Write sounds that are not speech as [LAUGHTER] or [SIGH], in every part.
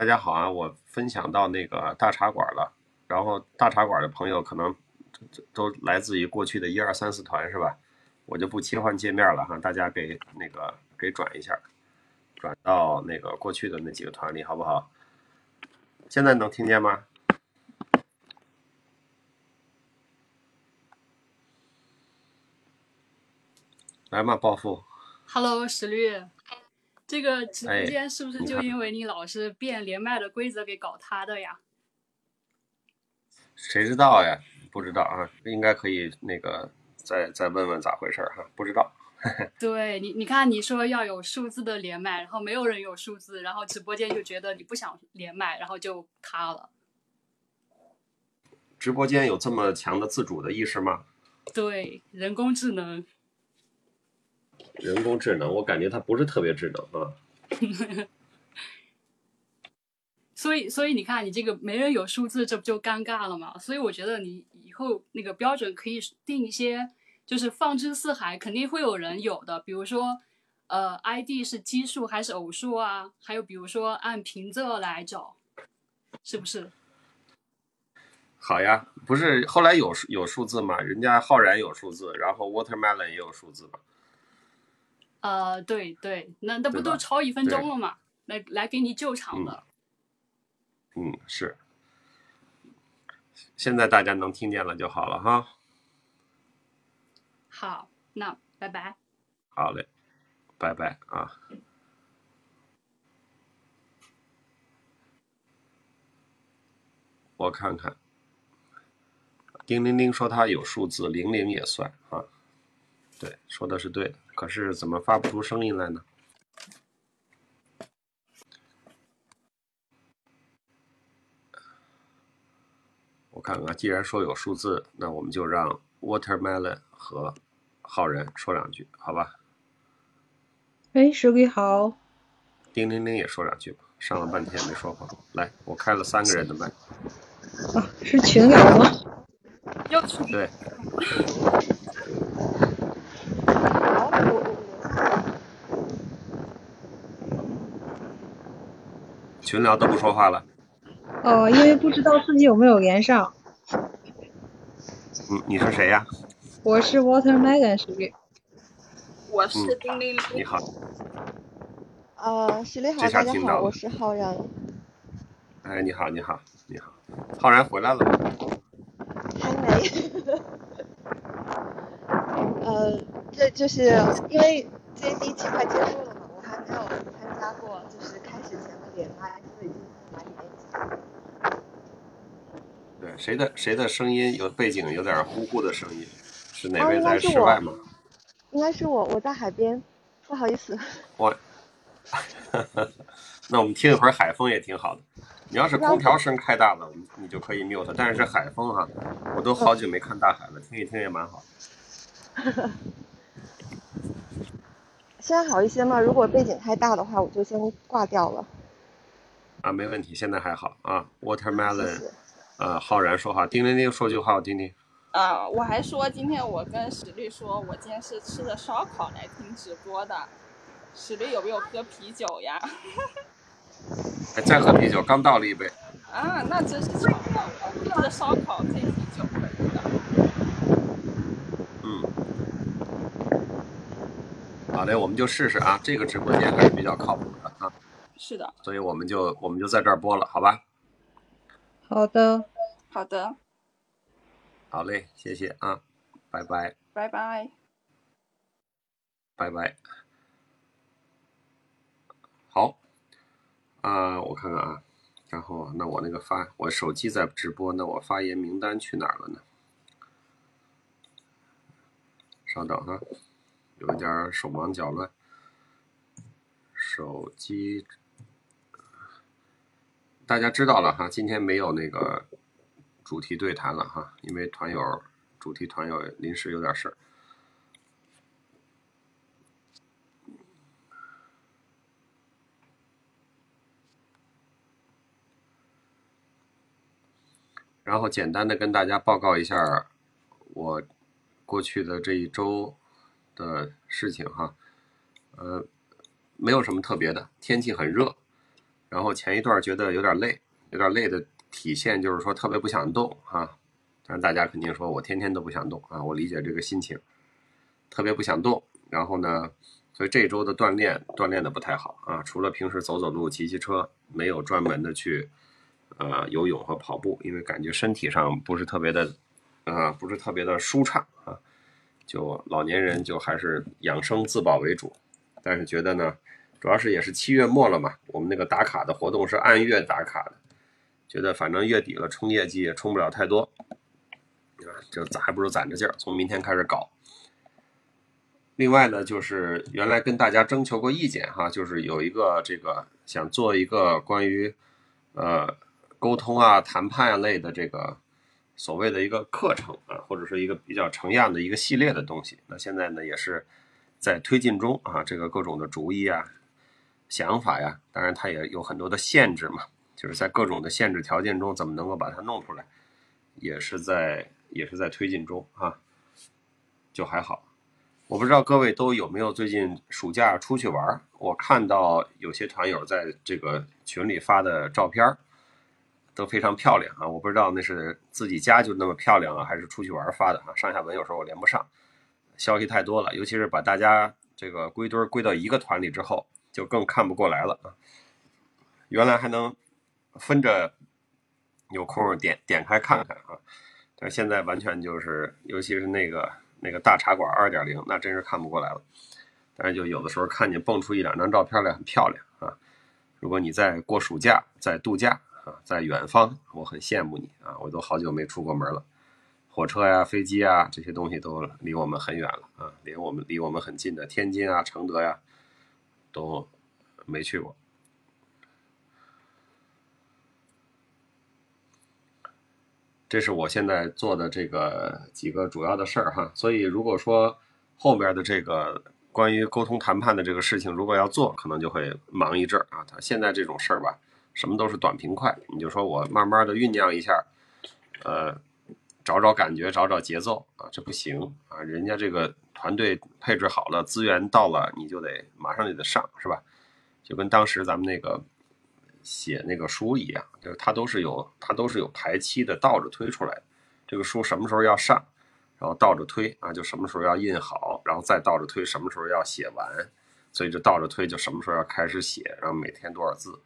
大家好啊！我分享到那个大茶馆了，然后大茶馆的朋友可能都来自于过去的一二三四团是吧？我就不切换界面了哈，大家给那个给转一下，转到那个过去的那几个团里好不好？现在能听见吗？来嘛，暴富。Hello，石绿，这个直播哎间是不是就因为你老是变连麦的规则给搞塌的呀？谁知道呀？不知道啊，应该可以那个再再问问咋回事儿哈，不知道。[LAUGHS] 对你，你看你说要有数字的连麦，然后没有人有数字，然后直播间就觉得你不想连麦，然后就塌了。直播间有这么强的自主的意识吗？对，人工智能，人工智能，我感觉它不是特别智能啊。[LAUGHS] 所以所以你看你这个没人有数字，这不就尴尬了吗？所以我觉得你以后那个标准可以定一些，就是放之四海，肯定会有人有的，比如说。呃，ID 是奇数还是偶数啊？还有比如说按平仄来找，是不是？好呀，不是后来有有数字吗？人家浩然有数字，然后 Watermelon 也有数字嘛。呃，对对，那那不都超一分钟了吗？来来给你救场的。嗯，是。现在大家能听见了就好了哈。好，那拜拜。好嘞，拜拜啊。我看看，叮铃铃说他有数字，零零也算啊。对，说的是对的，可是怎么发不出声音来呢？我看看，既然说有数字，那我们就让 Watermelon 和浩然说两句，好吧？哎，石鬼好，叮铃铃也说两句吧，上了半天没说话。来，我开了三个人的麦，啊，是群聊吗？又出对，[LAUGHS] 群聊都不说话了。哦，因为不知道自己有没有连上。你，你是谁呀？我是 Watermelon 石鬼。我是叮铃铃。你好，啊，石磊好，大家好，我是浩然。哎，你好，你好，你好，浩然回来了吗？还没。[LAUGHS] 呃，这就是因为这第一期快结束了嘛，我还没有参加过，就是开始前对，谁的谁的声音有背景有点呼呼的声音？是哪啊位在室外吗？应该是我，我在海边，不好意思。我，[LAUGHS] 那我们听一会儿海风也挺好的。你要是空调声开大了，你你就可以 mute，但是是海风哈，我都好久没看大海了，听一听也蛮好。[LAUGHS] 现在好一些吗？如果背景太大的话，我就先挂掉了。啊，没问题，现在还好啊。Watermelon，谢。呃，浩然说话，叮铃铃说句话，我听听。啊、我还说今天我跟史律说，我今天是吃的烧烤来听直播的。史律有没有喝啤酒呀？[LAUGHS] 还在喝啤酒，刚倒了一杯。啊，那真是巧了，吃的烧烤配啤酒可以的。嗯，好嘞，我们就试试啊。这个直播间还是比较靠谱的啊，是的，所以我们就我们就在这儿播了，好吧？好的，好的，好嘞，谢谢啊，拜拜，拜拜。拜拜。好，啊、我看看啊，然后那我那个发，我手机在直播，那我发言名单去哪儿了呢？稍等哈，有一点手忙脚乱。手机，大家知道了哈，今天没有那个主题对谈了哈，因为团友主题团友临时有点事儿。然后简单的跟大家报告一下我过去的这一周的事情哈，呃，没有什么特别的，天气很热，然后前一段觉得有点累，有点累的体现就是说特别不想动啊。但是大家肯定说我天天都不想动啊，我理解这个心情，特别不想动。然后呢，所以这周的锻炼锻炼的不太好啊，除了平时走走路、骑骑车，没有专门的去呃游泳和跑步，因为感觉身体上不是特别的啊，不是特别的舒畅啊。就老年人就还是养生自保为主，但是觉得呢，主要是也是七月末了嘛，我们那个打卡的活动是按月打卡的，觉得反正月底了冲业绩也冲不了太多，啊，就攒还不如攒着劲儿，从明天开始搞。另外呢，就是原来跟大家征求过意见哈，就是有一个这个想做一个关于呃沟通啊、谈判类的这个。所谓的一个课程啊，或者说一个比较成样的一个系列的东西，那现在呢也是在推进中啊。这个各种的主意啊、想法呀，当然它也有很多的限制嘛，就是在各种的限制条件中，怎么能够把它弄出来，也是在也是在推进中啊。就还好，我不知道各位都有没有最近暑假出去玩？我看到有些团友在这个群里发的照片。都非常漂亮啊！我不知道那是自己家就那么漂亮啊，还是出去玩发的啊？上下文有时候我连不上，消息太多了，尤其是把大家这个归堆归到一个团里之后，就更看不过来了啊！原来还能分着有空点点开看看啊，但现在完全就是，尤其是那个那个大茶馆二点零，那真是看不过来了。但是就有的时候看见蹦出一两张照片来，很漂亮啊！如果你在过暑假，在度假。啊，在远方，我很羡慕你啊！我都好久没出过门了，火车呀、飞机啊这些东西都离我们很远了啊，连我们离我们很近的天津啊、承德呀，都没去过。这是我现在做的这个几个主要的事儿哈。所以如果说后边的这个关于沟通谈判的这个事情，如果要做，可能就会忙一阵儿啊。他现在这种事儿吧。什么都是短平快，你就说我慢慢的酝酿一下，呃，找找感觉，找找节奏啊，这不行啊，人家这个团队配置好了，资源到了，你就得马上就得上，是吧？就跟当时咱们那个写那个书一样，就是它都是有它都是有排期的，倒着推出来的。这个书什么时候要上，然后倒着推啊，就什么时候要印好，然后再倒着推什么时候要写完，所以就倒着推就什么时候要开始写，然后每天多少字。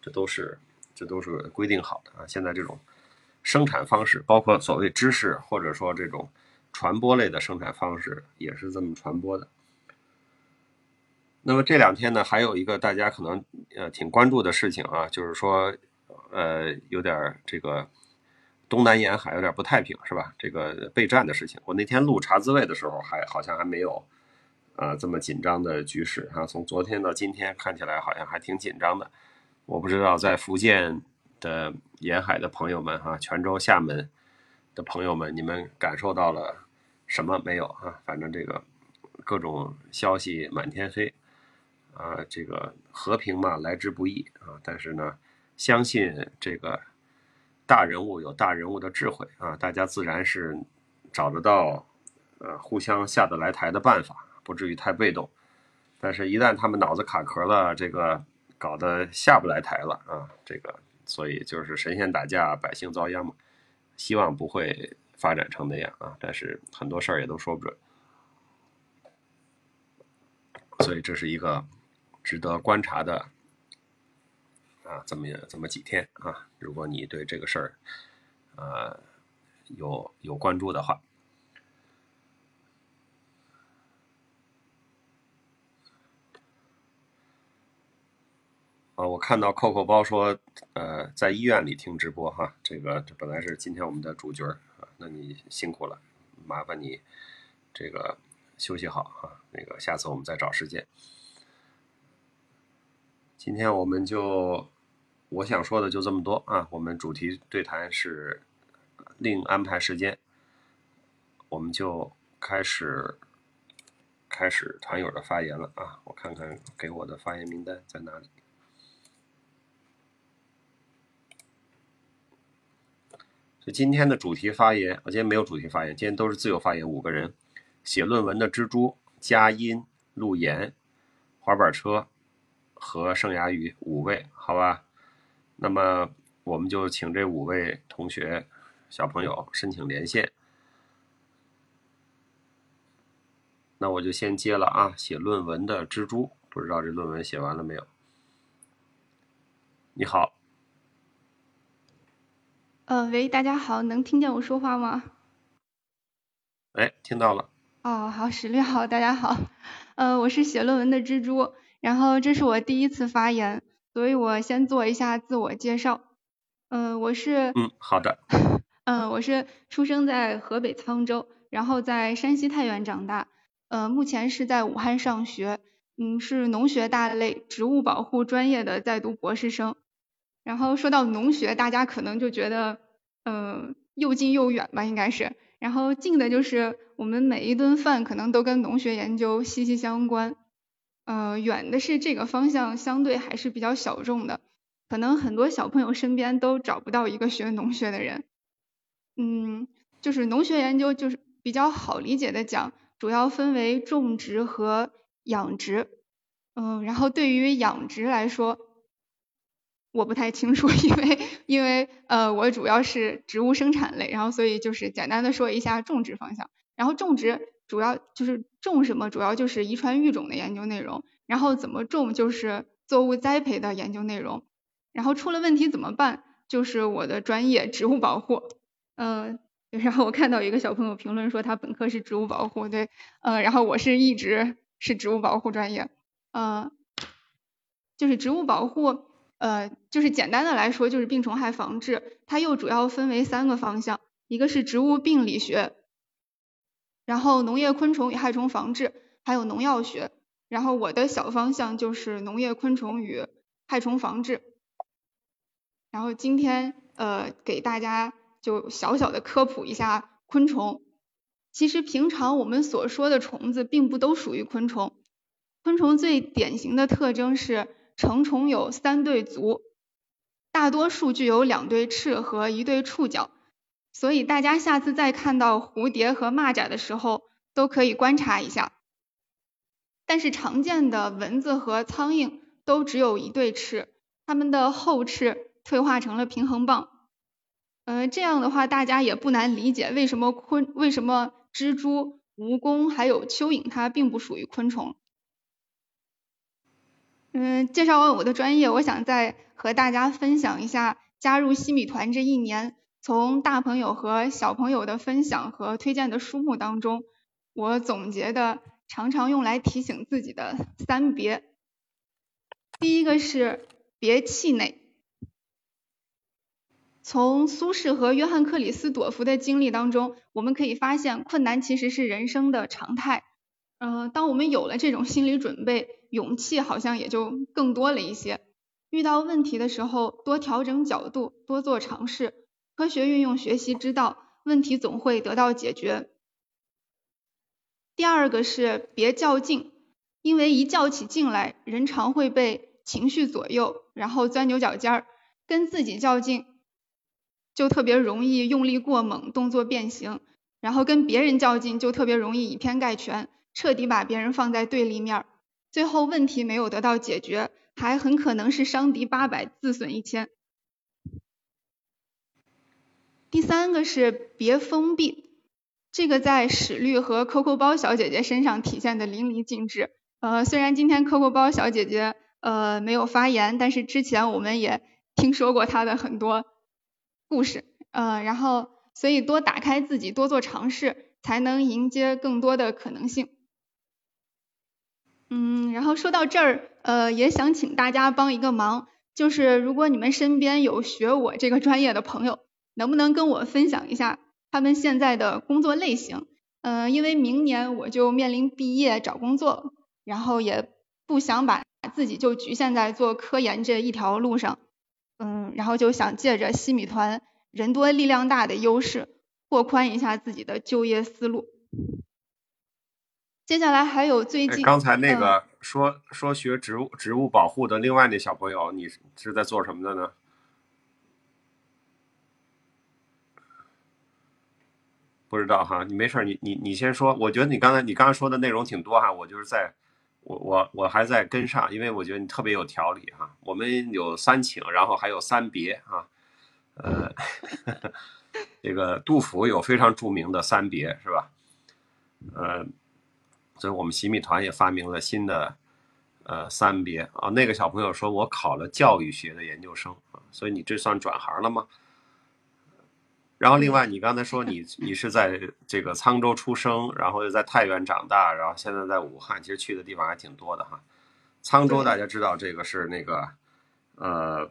这都是，这都是规定好的啊！现在这种生产方式，包括所谓知识或者说这种传播类的生产方式，也是这么传播的。那么这两天呢，还有一个大家可能呃挺关注的事情啊，就是说呃有点这个东南沿海有点不太平，是吧？这个备战的事情。我那天录茶滋味的时候，还好像还没有呃这么紧张的局势啊。从昨天到今天，看起来好像还挺紧张的。我不知道在福建的沿海的朋友们哈，泉州、厦门的朋友们，你们感受到了什么没有啊？反正这个各种消息满天飞啊，这个和平嘛来之不易啊。但是呢，相信这个大人物有大人物的智慧啊，大家自然是找得到呃互相下得来台的办法，不至于太被动。但是，一旦他们脑子卡壳了，这个。搞得下不来台了啊！这个，所以就是神仙打架，百姓遭殃嘛。希望不会发展成那样啊，但是很多事儿也都说不准。所以这是一个值得观察的啊，这么这么几天啊。如果你对这个事儿呃有有关注的话。啊，我看到扣扣包说，呃，在医院里听直播哈，这个这本来是今天我们的主角啊，那你辛苦了，麻烦你这个休息好哈，那个下次我们再找时间。今天我们就我想说的就这么多啊，我们主题对谈是另安排时间，我们就开始开始团友的发言了啊，我看看给我的发言名单在哪里。今天的主题发言，我今天没有主题发言，今天都是自由发言。五个人写论文的蜘蛛、佳音、陆岩、滑板车和盛牙鱼五位，好吧？那么我们就请这五位同学小朋友申请连线。那我就先接了啊，写论文的蜘蛛，不知道这论文写完了没有？你好，呃，喂，大家好，能听见我说话吗？哎，听到了。哦，好，史律好，大家好，呃，我是写论文的蜘蛛，然后这是我第一次发言，所以我先做一下自我介绍。嗯，我是，嗯，好的。嗯，[LAUGHS] 我是出生在河北沧州，然后在山西太原长大。呃，目前是在武汉上学，嗯，是农学大类植物保护专业的在读博士生。然后说到农学，大家可能就觉得，呃，又近又远吧，应该是。然后近的就是我们每一顿饭可能都跟农学研究息息相关，呃，远的是这个方向相对还是比较小众的，可能很多小朋友身边都找不到一个学农学的人。嗯，就是农学研究就是比较好理解的讲。主要分为种植和养殖，嗯，然后对于养殖来说，我不太清楚，[LAUGHS] 因为因为呃我主要是植物生产类，然后所以就是简单的说一下种植方向。然后种植主要就是种什么，主要就是遗传育种的研究内容，然后怎么种就是作物栽培的研究内容，然后出了问题怎么办，就是我的专业植物保护，嗯。然后我看到一个小朋友评论说他本科是植物保护，对，呃，然后我是一直是植物保护专业，呃，就是植物保护，呃，就是简单的来说就是病虫害防治，它又主要分为三个方向，一个是植物病理学，然后农业昆虫与害虫防治，还有农药学，然后我的小方向就是农业昆虫与害虫防治，然后今天呃给大家。就小小的科普一下昆虫，其实平常我们所说的虫子并不都属于昆虫。昆虫最典型的特征是成虫有三对足，大多数具有两对翅和一对触角。所以大家下次再看到蝴蝶和蚂蚱的时候，都可以观察一下。但是常见的蚊子和苍蝇都只有一对翅，它们的后翅退化成了平衡棒。嗯，这样的话大家也不难理解为什么昆为什么蜘蛛、蜈蚣还有蚯蚓它并不属于昆虫。嗯，介绍完我的专业，我想再和大家分享一下加入西米团这一年，从大朋友和小朋友的分享和推荐的书目当中，我总结的常常用来提醒自己的三别。第一个是别气馁。从苏轼和约翰克里斯朵夫的经历当中，我们可以发现，困难其实是人生的常态。嗯，当我们有了这种心理准备，勇气好像也就更多了一些。遇到问题的时候，多调整角度，多做尝试，科学运用学习之道，问题总会得到解决。第二个是别较劲，因为一较起劲来，人常会被情绪左右，然后钻牛角尖儿，跟自己较劲。就特别容易用力过猛，动作变形，然后跟别人较劲就特别容易以偏概全，彻底把别人放在对立面儿，最后问题没有得到解决，还很可能是伤敌八百，自损一千。第三个是别封闭，这个在史律和 Coco 包小姐姐身上体现的淋漓尽致。呃，虽然今天 Coco 包小姐姐呃没有发言，但是之前我们也听说过她的很多。故事，呃，然后所以多打开自己，多做尝试，才能迎接更多的可能性。嗯，然后说到这儿，呃，也想请大家帮一个忙，就是如果你们身边有学我这个专业的朋友，能不能跟我分享一下他们现在的工作类型？嗯，因为明年我就面临毕业找工作，然后也不想把自己就局限在做科研这一条路上。嗯，然后就想借着西米团人多力量大的优势，拓宽一下自己的就业思路。接下来还有最近刚才那个说说学植物植物保护的另外那小朋友，你是在做什么的呢？不知道哈，你没事，你你你先说。我觉得你刚才你刚才说的内容挺多哈，我就是在。我我我还在跟上，因为我觉得你特别有条理哈。我们有三请，然后还有三别啊。呃，[LAUGHS] 这个杜甫有非常著名的三别，是吧？呃，所以我们洗米团也发明了新的呃三别啊。那个小朋友说我考了教育学的研究生啊，所以你这算转行了吗？然后另外，你刚才说你你是在这个沧州出生，然后又在太原长大，然后现在在武汉，其实去的地方还挺多的哈。沧州大家知道这个是那个呃，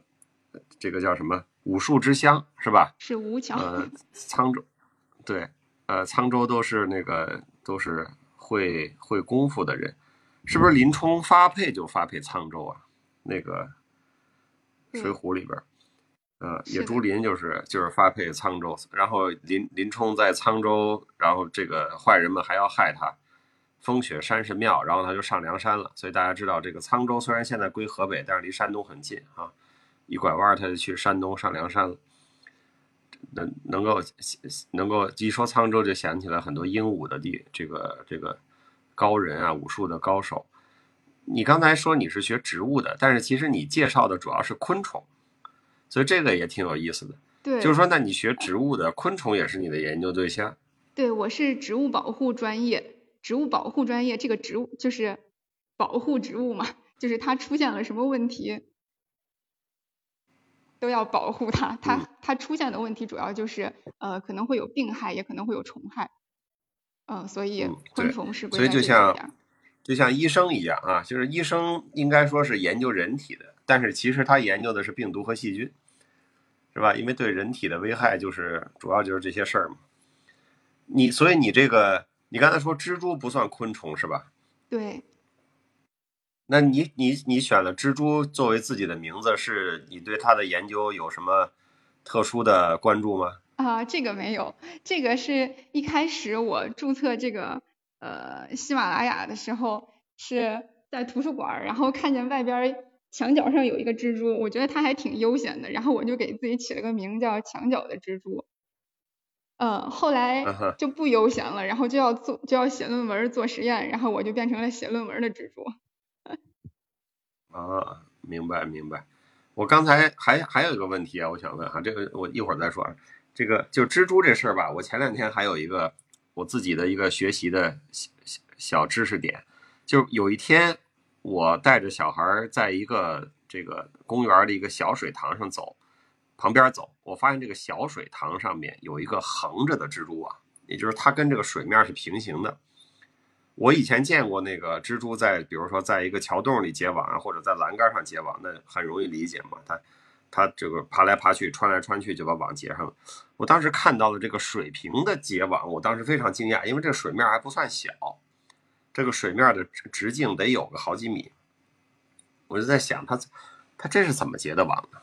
这个叫什么武术之乡是吧？是吴桥。呃，沧州，对，呃，沧州都是那个都是会会功夫的人，是不是林冲发配就发配沧州啊？那个《水浒》里边。呃，野猪林就是就是发配沧州，然后林林冲在沧州，然后这个坏人们还要害他，风雪山神庙，然后他就上梁山了。所以大家知道，这个沧州虽然现在归河北，但是离山东很近啊，一拐弯他就去山东上梁山了。能能够能够一说沧州，就想起来很多英武的地，这个这个高人啊，武术的高手。你刚才说你是学植物的，但是其实你介绍的主要是昆虫。所以这个也挺有意思的，对，就是说，那你学植物的，昆虫也是你的研究对象。对，我是植物保护专业，植物保护专业，这个植物就是保护植物嘛，就是它出现了什么问题，都要保护它。它它出现的问题主要就是呃可能会有病害，也可能会有虫害，嗯，所以昆虫是所以就像就像医生一样啊，就是医生应该说是研究人体的。但是其实他研究的是病毒和细菌，是吧？因为对人体的危害就是主要就是这些事儿嘛。你所以你这个，你刚才说蜘蛛不算昆虫是吧？对。那你你你选了蜘蛛作为自己的名字，是你对它的研究有什么特殊的关注吗？啊，这个没有，这个是一开始我注册这个呃喜马拉雅的时候是在图书馆，然后看见外边。墙角上有一个蜘蛛，我觉得它还挺悠闲的，然后我就给自己起了个名叫墙角的蜘蛛。呃，后来就不悠闲了，然后就要做就要写论文做实验，然后我就变成了写论文的蜘蛛。啊，明白明白。我刚才还还有一个问题啊，我想问哈，这个我一会儿再说啊。这个就蜘蛛这事儿吧，我前两天还有一个我自己的一个学习的小小知识点，就有一天。我带着小孩在一个这个公园的一个小水塘上走，旁边走，我发现这个小水塘上面有一个横着的蜘蛛网，也就是它跟这个水面是平行的。我以前见过那个蜘蛛在，比如说在一个桥洞里结网啊，或者在栏杆上结网，那很容易理解嘛，它它这个爬来爬去，穿来穿去就把网结上了。我当时看到了这个水平的结网，我当时非常惊讶，因为这个水面还不算小。这个水面的直径得有个好几米，我就在想，它它这是怎么结的网呢？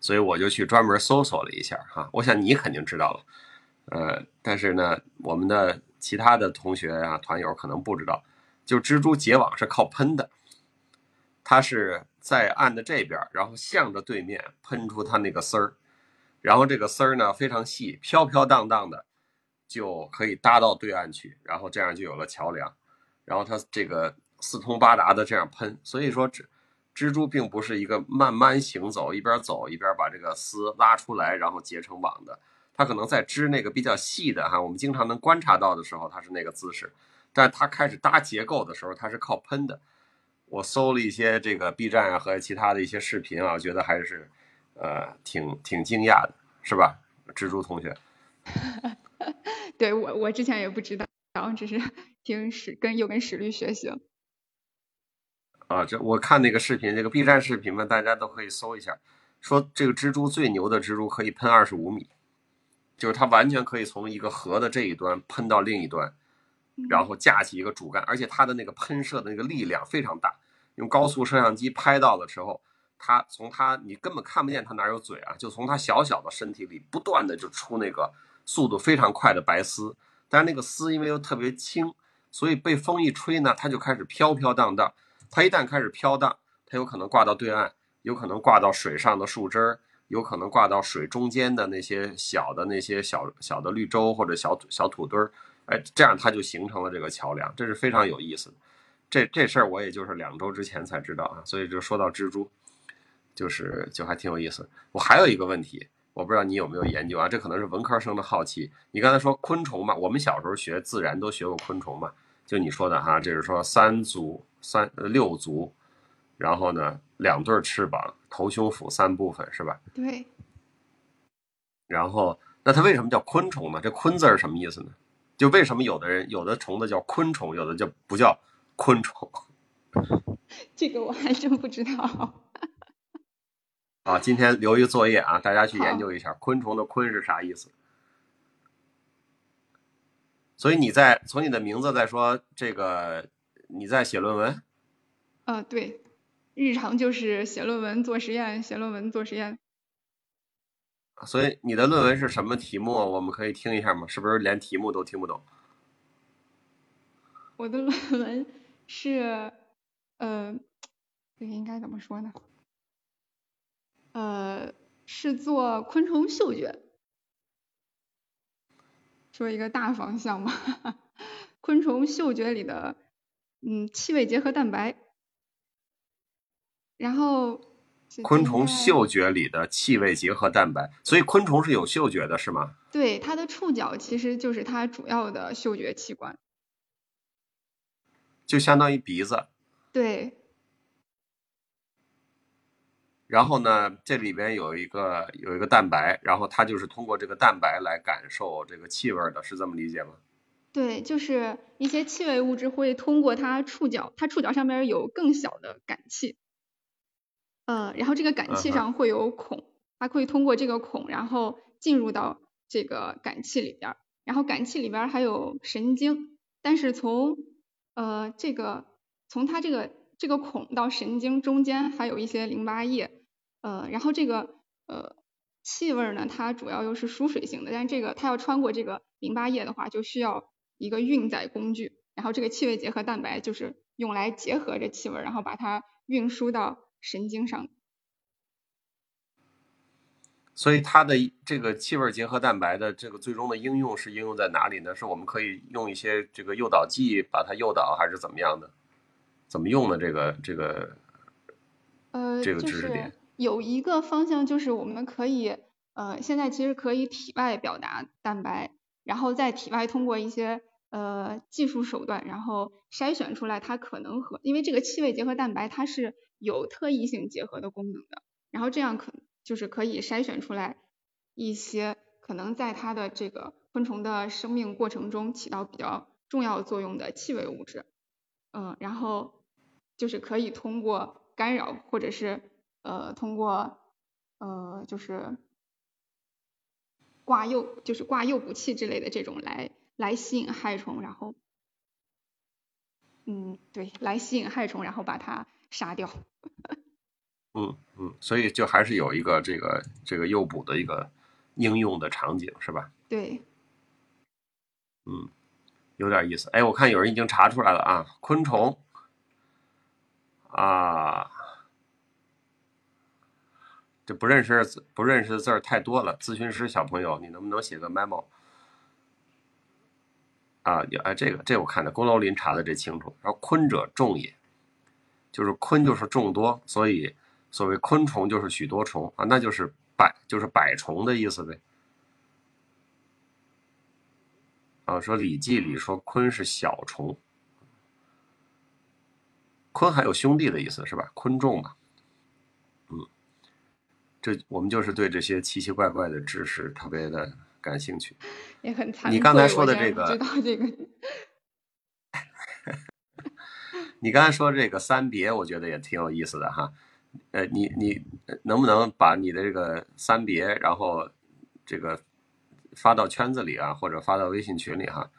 所以我就去专门搜索了一下哈。我想你肯定知道了，呃，但是呢，我们的其他的同学啊、团友可能不知道，就蜘蛛结网是靠喷的，它是在岸的这边，然后向着对面喷出它那个丝儿，然后这个丝儿呢非常细，飘飘荡荡的就可以搭到对岸去，然后这样就有了桥梁。然后它这个四通八达的这样喷，所以说蜘蜘蛛并不是一个慢慢行走，一边走一边把这个丝拉出来，然后结成网的。它可能在织那个比较细的哈，我们经常能观察到的时候，它是那个姿势。但它开始搭结构的时候，它是靠喷的。我搜了一些这个 B 站啊和其他的一些视频啊，觉得还是呃挺挺惊讶的，是吧？蜘蛛同学。[LAUGHS] 对我我之前也不知道，然后只是。[LAUGHS] 听史跟又跟史律学习啊，这我看那个视频，这个 B 站视频嘛，大家都可以搜一下。说这个蜘蛛最牛的蜘蛛可以喷二十五米，就是它完全可以从一个河的这一端喷到另一端，然后架起一个主干，而且它的那个喷射的那个力量非常大。用高速摄像机拍到的时候，它从它你根本看不见它哪有嘴啊，就从它小小的身体里不断的就出那个速度非常快的白丝，但是那个丝因为又特别轻。所以被风一吹呢，它就开始飘飘荡荡。它一旦开始飘荡，它有可能挂到对岸，有可能挂到水上的树枝儿，有可能挂到水中间的那些小的那些小小的绿洲或者小小土堆儿。哎，这样它就形成了这个桥梁，这是非常有意思的。这这事儿我也就是两周之前才知道啊，所以就说到蜘蛛，就是就还挺有意思。我还有一个问题，我不知道你有没有研究啊？这可能是文科生的好奇。你刚才说昆虫嘛，我们小时候学自然都学过昆虫嘛，就你说的哈，就是说三足三六足，然后呢两对翅膀，头胸腹三部分是吧？对，然后那它为什么叫昆虫呢？这昆字儿什么意思呢？就为什么有的人有的虫子叫昆虫，有的就不叫昆虫？[LAUGHS] 这个我还真不知道。[LAUGHS] 啊，今天留一个作业啊，大家去研究一下昆虫的“昆”是啥意思。所以你在从你的名字在说这个，你在写论文呃，对，日常就是写论文、做实验，写论文、做实验。所以你的论文是什么题目？我们可以听一下吗？是不是连题目都听不懂？我的论文是，呃，这个应该怎么说呢？呃，是做昆虫嗅觉，说一个大方向嘛。[LAUGHS] 昆虫嗅觉里的，嗯，气味结合蛋白，然后昆虫嗅觉里的气味结合蛋白，所以昆虫是有嗅觉的，是吗？对它的触角其实就是它主要的嗅觉器官。就相当于鼻子。对，然后呢，这里边有一个有一个蛋白，然后它就是通过这个蛋白来感受这个气味儿的，是这么理解吗？对，就是一些气味物质会通过它触角，它触角上面有更小的感器，呃，然后这个感器上会有孔，它可以通过这个孔，然后进入到这个感器里边儿，然后感器里边儿还有神经，但是从呃这个从它这个这个孔到神经中间还有一些淋巴液，呃，然后这个呃气味儿呢，它主要又是疏水性的，但是这个它要穿过这个淋巴液的话，就需要一个运载工具，然后这个气味结合蛋白就是用来结合这气味儿，然后把它运输到神经上。所以它的这个气味结合蛋白的这个最终的应用是应用在哪里呢？是我们可以用一些这个诱导剂把它诱导，还是怎么样的？怎么用的这个这个呃，这个知识点有一个方向，就是我们可以，呃，现在其实可以体外表达蛋白，然后在体外通过一些呃技术手段，然后筛选出来它可能和，因为这个气味结合蛋白它是有特异性结合的功能的，然后这样可就是可以筛选出来一些可能在它的这个昆虫的生命过程中起到比较重要作用的气味物质。嗯，然后就是可以通过干扰或者是呃通过呃就是挂诱就是挂诱捕器之类的这种来来吸引害虫，然后嗯对，来吸引害虫，然后把它杀掉。[LAUGHS] 嗯嗯，所以就还是有一个这个这个诱捕的一个应用的场景，是吧？对，嗯，有点意思。哎，我看有人已经查出来了啊，昆虫啊，这不认识字不认识的字儿太多了。咨询师小朋友，你能不能写个 memo？啊，有哎，这个这个我看的，龚楼林查的这清楚。然后昆者众也，就是昆就是众多，所以所谓昆虫就是许多虫啊，那就是百就是百虫的意思呗。啊，说《礼记》里说鲲是小虫，鲲还有兄弟的意思是吧？昆仲嘛，嗯，这我们就是对这些奇奇怪怪的知识特别的感兴趣。也很惭你刚才说的这个知道这个 [LAUGHS] 你刚才说这个三别，我觉得也挺有意思的哈。呃，你你呃能不能把你的这个三别，然后这个发到圈子里啊，或者发到微信群里哈？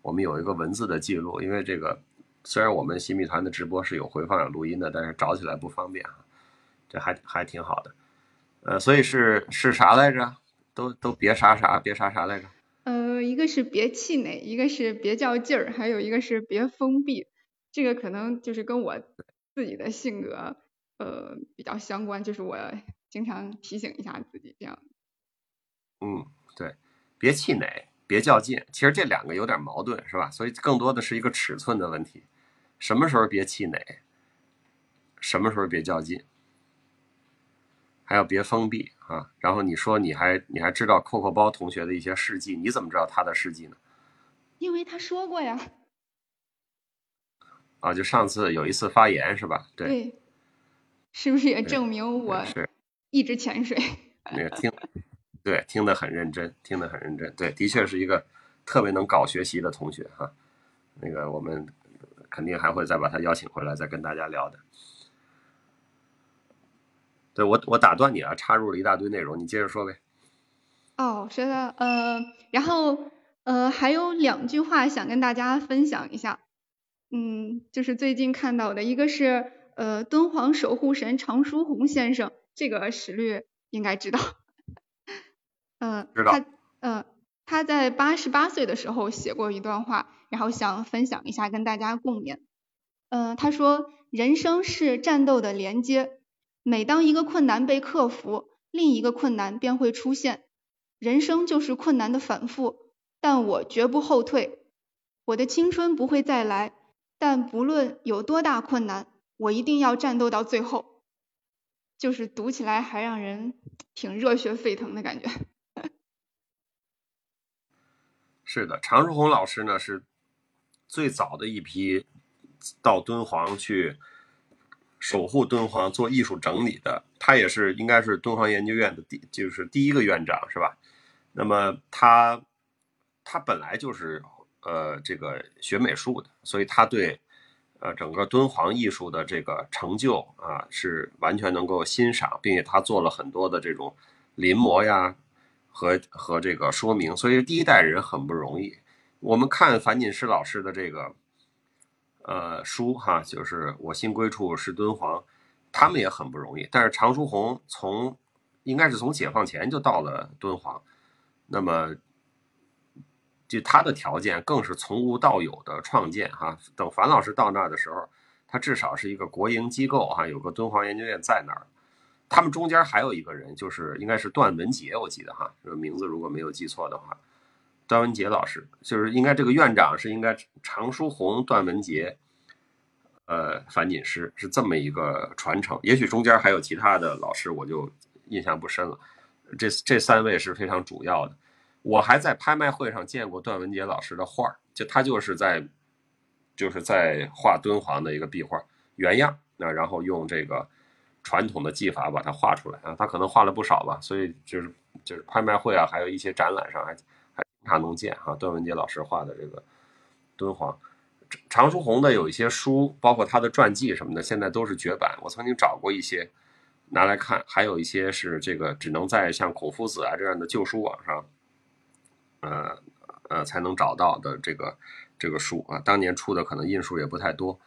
我们有一个文字的记录，因为这个虽然我们新密团的直播是有回放有录音的，但是找起来不方便啊。这还还挺好的。呃，所以是是啥来着？都都别啥啥，别啥啥来着？呃，一个是别气馁，一个是别较劲儿，还有一个是别封闭。这个可能就是跟我自己的性格呃比较相关，就是我经常提醒一下自己这样。嗯，对，别气馁，别较劲。其实这两个有点矛盾，是吧？所以更多的是一个尺寸的问题。什么时候别气馁，什么时候别较劲，还要别封闭啊。然后你说你还你还知道扣扣包同学的一些事迹，你怎么知道他的事迹呢？因为他说过呀。啊，就上次有一次发言是吧？对，对，是不是也证明我是一直潜水？那个听，对，听得很认真，听得很认真。对，的确是一个特别能搞学习的同学哈。那个我们肯定还会再把他邀请回来，再跟大家聊的。对我，我打断你啊，插入了一大堆内容，你接着说呗。哦，是的，呃，然后呃还有两句话想跟大家分享一下。嗯，就是最近看到的一个是呃敦煌守护神常书鸿先生，这个史律应该知道。嗯，知道。他呃他在八十八岁的时候写过一段话，然后想分享一下跟大家共勉。嗯，他说人生是战斗的连接，每当一个困难被克服，另一个困难便会出现。人生就是困难的反复，但我绝不后退。我的青春不会再来。但不论有多大困难，我一定要战斗到最后。就是读起来还让人挺热血沸腾的感觉。[LAUGHS] 是的，常书鸿老师呢是最早的一批到敦煌去守护敦煌、做艺术整理的。他也是应该是敦煌研究院的第就是第一个院长，是吧？那么他他本来就是。呃，这个学美术的，所以他对呃整个敦煌艺术的这个成就啊，是完全能够欣赏，并且他做了很多的这种临摹呀和和这个说明，所以第一代人很不容易。我们看樊锦诗老师的这个呃书哈，就是我心归处是敦煌，他们也很不容易。但是常书鸿从应该是从解放前就到了敦煌，那么。就他的条件更是从无到有的创建哈，等樊老师到那儿的时候，他至少是一个国营机构哈，有个敦煌研究院在那儿。他们中间还有一个人，就是应该是段文杰，我记得哈，这个名字如果没有记错的话，段文杰老师就是应该这个院长是应该常书鸿、段文杰，呃，樊锦诗是这么一个传承。也许中间还有其他的老师，我就印象不深了。这这三位是非常主要的。我还在拍卖会上见过段文杰老师的画就他就是在，就是在画敦煌的一个壁画原样，那然后用这个传统的技法把它画出来啊，他可能画了不少吧，所以就是就是拍卖会啊，还有一些展览上还还经常能见哈，段文杰老师画的这个敦煌，常书鸿的有一些书，包括他的传记什么的，现在都是绝版，我曾经找过一些拿来看，还有一些是这个只能在像孔夫子啊这样的旧书网上。呃呃，才能找到的这个这个书啊，当年出的可能印数也不太多，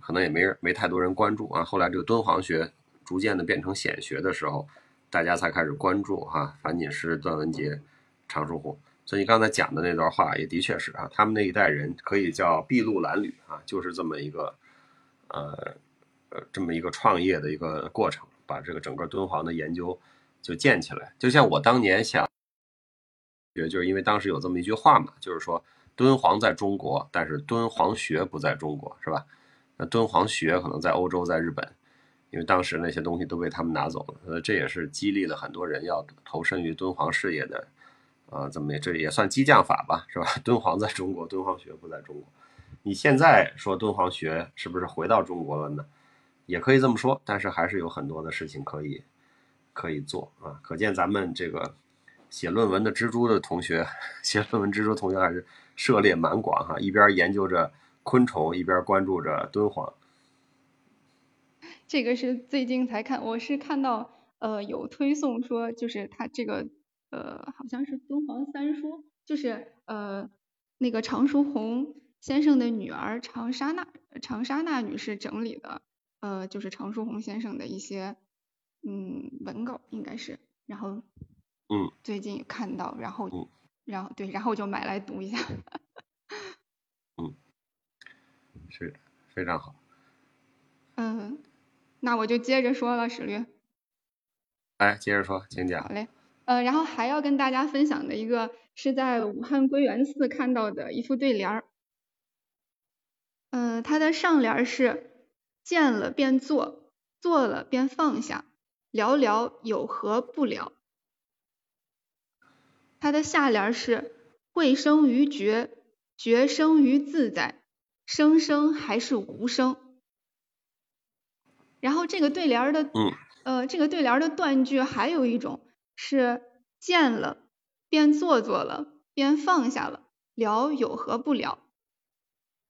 可能也没没太多人关注啊。后来这个敦煌学逐渐的变成显学的时候，大家才开始关注哈。樊锦诗、段文杰、常书鸿，所以你刚才讲的那段话也的确是啊，他们那一代人可以叫筚路蓝缕啊，就是这么一个呃呃这么一个创业的一个过程，把这个整个敦煌的研究就建起来。就像我当年想。就是因为当时有这么一句话嘛，就是说敦煌在中国，但是敦煌学不在中国，是吧？那敦煌学可能在欧洲，在日本，因为当时那些东西都被他们拿走了。呃，这也是激励了很多人要投身于敦煌事业的，啊，怎么也这也算激将法吧，是吧？[LAUGHS] 敦煌在中国，敦煌学不在中国。你现在说敦煌学是不是回到中国了呢？也可以这么说，但是还是有很多的事情可以可以做啊。可见咱们这个。写论文的蜘蛛的同学，[LAUGHS] 写论文蜘蛛同学还是涉猎蛮广哈，一边研究着昆虫，一边关注着敦煌。这个是最近才看，我是看到呃有推送说，就是他这个呃好像是敦煌三书，就是呃那个常书鸿先生的女儿常沙娜常沙娜女士整理的，呃就是常书鸿先生的一些嗯文稿应该是，然后。嗯，最近看到，然后，然后对，然后就买来读一下。[LAUGHS] 嗯，是非常好。嗯，那我就接着说了，史律。哎，接着说，请讲。好嘞，呃，然后还要跟大家分享的一个是在武汉归元寺看到的一副对联儿。嗯，呃，它的上联是见了便做，做了便放下，聊聊有何不了？它的下联是会生于觉，觉生于自在，生生还是无声。然后这个对联的，嗯，呃，这个对联的断句还有一种是见了便做作了，便放下了，了有何不了？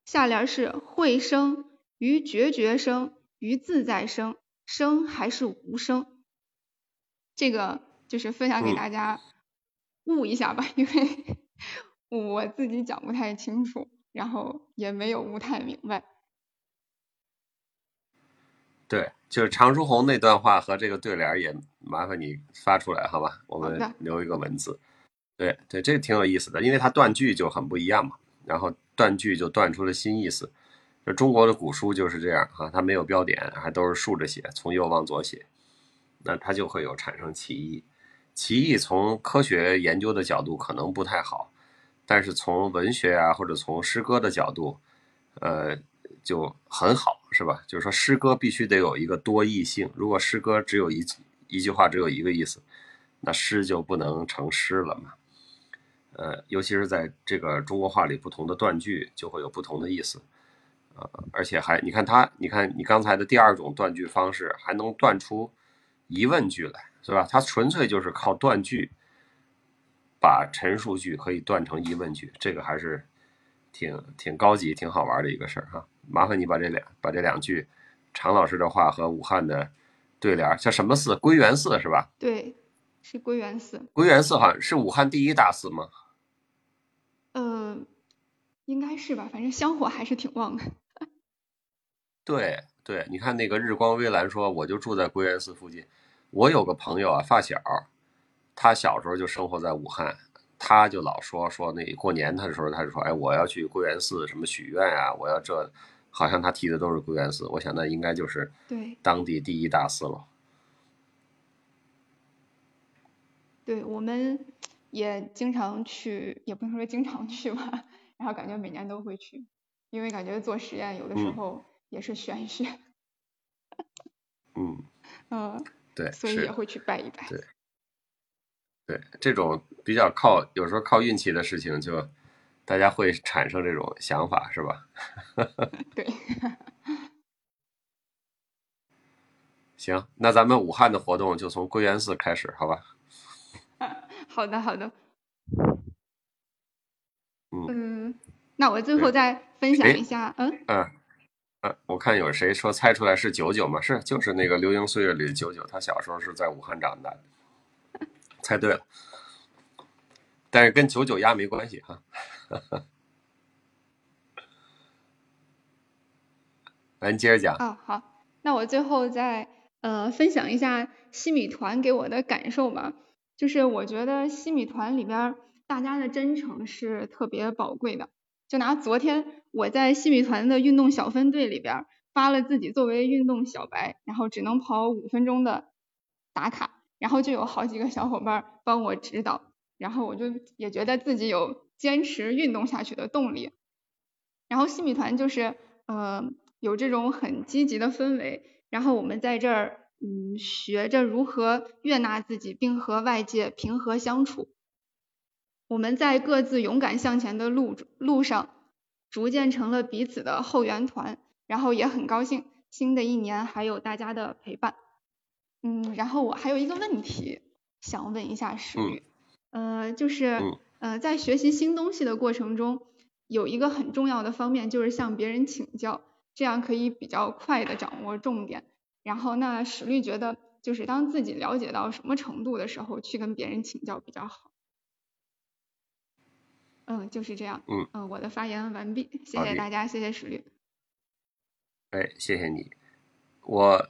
下联是会生于决绝生于自在生，生还是无声？这个就是分享给嗯大家悟一下吧，因为 [LAUGHS] 我自己讲不太清楚，然后也没有悟太明白。对，就是常书鸿那段话和这个对联儿也麻烦你发出来，好吧？我们留一个文字。对对，这个挺有意思的，因为它断句就很不一样嘛，然后断句就断出了新意思。就中国的古书就是这样哈、它没有标点，还都是竖着写，从右往左写，那它就会有产生歧义。歧义从科学研究的角度可能不太好，但是从文学啊或者从诗歌的角度，呃，就很好，是吧？就是说诗歌必须得有一个多义性，如果诗歌只有一一句话只有一个意思，那诗就不能成诗了嘛。呃，尤其是在这个中国话里，不同的断句就会有不同的意思，呃，而且还你看他，你看你刚才的第二种断句方式，还能断出疑问句来，是吧？它纯粹就是靠断句，把陈述句可以断成疑问句，这个还是挺挺高级、挺好玩的一个事儿哈。麻烦你把这两把这两句常老师的话和武汉的对联儿，叫什么寺？归元寺是吧？对，是归元寺。归元寺好像是武汉第一大寺吗？呃，应该是吧，反正香火还是挺旺的。[LAUGHS] 对对，你看那个日光微澜说，我就住在归元寺附近。我有个朋友啊，发小，他小时候就生活在武汉，他就老说说那过年他的时候，他就说，哎，我要去归元寺什么许愿啊，我要这，好像他提的都是归元寺。我想那应该就是对当地第一大寺了。对，我们也经常去，也不能说经常去吧，然后感觉每年都会去，因为感觉做实验有的时嗯候也是玄学，嗯，嗯，对，所以也会去拜一拜。对对，这种比较靠有时候靠运气的事情就，大家会产生这种想法，是吧？[LAUGHS] 对，[LAUGHS] 行，那咱们武汉的活动就从归元寺开始，好吧？好 [LAUGHS] 的好的，嗯嗯，那我最后再分享哎一下，嗯，嗯嗯，我看有谁说猜出来是九九嘛？是，就是那个《流萤岁月》里的九九，他小时候是在武汉长大的，猜对了，但是跟九九鸭没关系哈。[LAUGHS] 来，你接着讲。哦，好，那我最后再呃分享一下西米团给我的感受吧。就是我觉得西米团里边大家的真诚是特别宝贵的。就拿昨天我在西米团的运动小分队里边发了自己作为运动小白，然后只能跑五分钟的打卡，然后就有好几个小伙伴帮我指导，然后我就也觉得自己有坚持运动下去的动力。然后西米团就是呃有这种很积极的氛围，然后我们在这儿嗯学着如何悦纳自己，并和外界平和相处。我们在各自勇敢向前的路路上，逐渐成了彼此的后援团，然后也很高兴新的一年还有大家的陪伴。嗯，然后我还有一个问题想问一下石宇，呃，就是嗯呃在学习新东西的过程中，有一个很重要的方面就是向别人请教，这样可以比较快的掌握重点。然后那史律觉得，就是当自己了解到什么程度的时候，去跟别人请教比较好。嗯，就是这样。嗯我的发言完毕，谢谢大家，谢谢史律。哎，谢谢你。我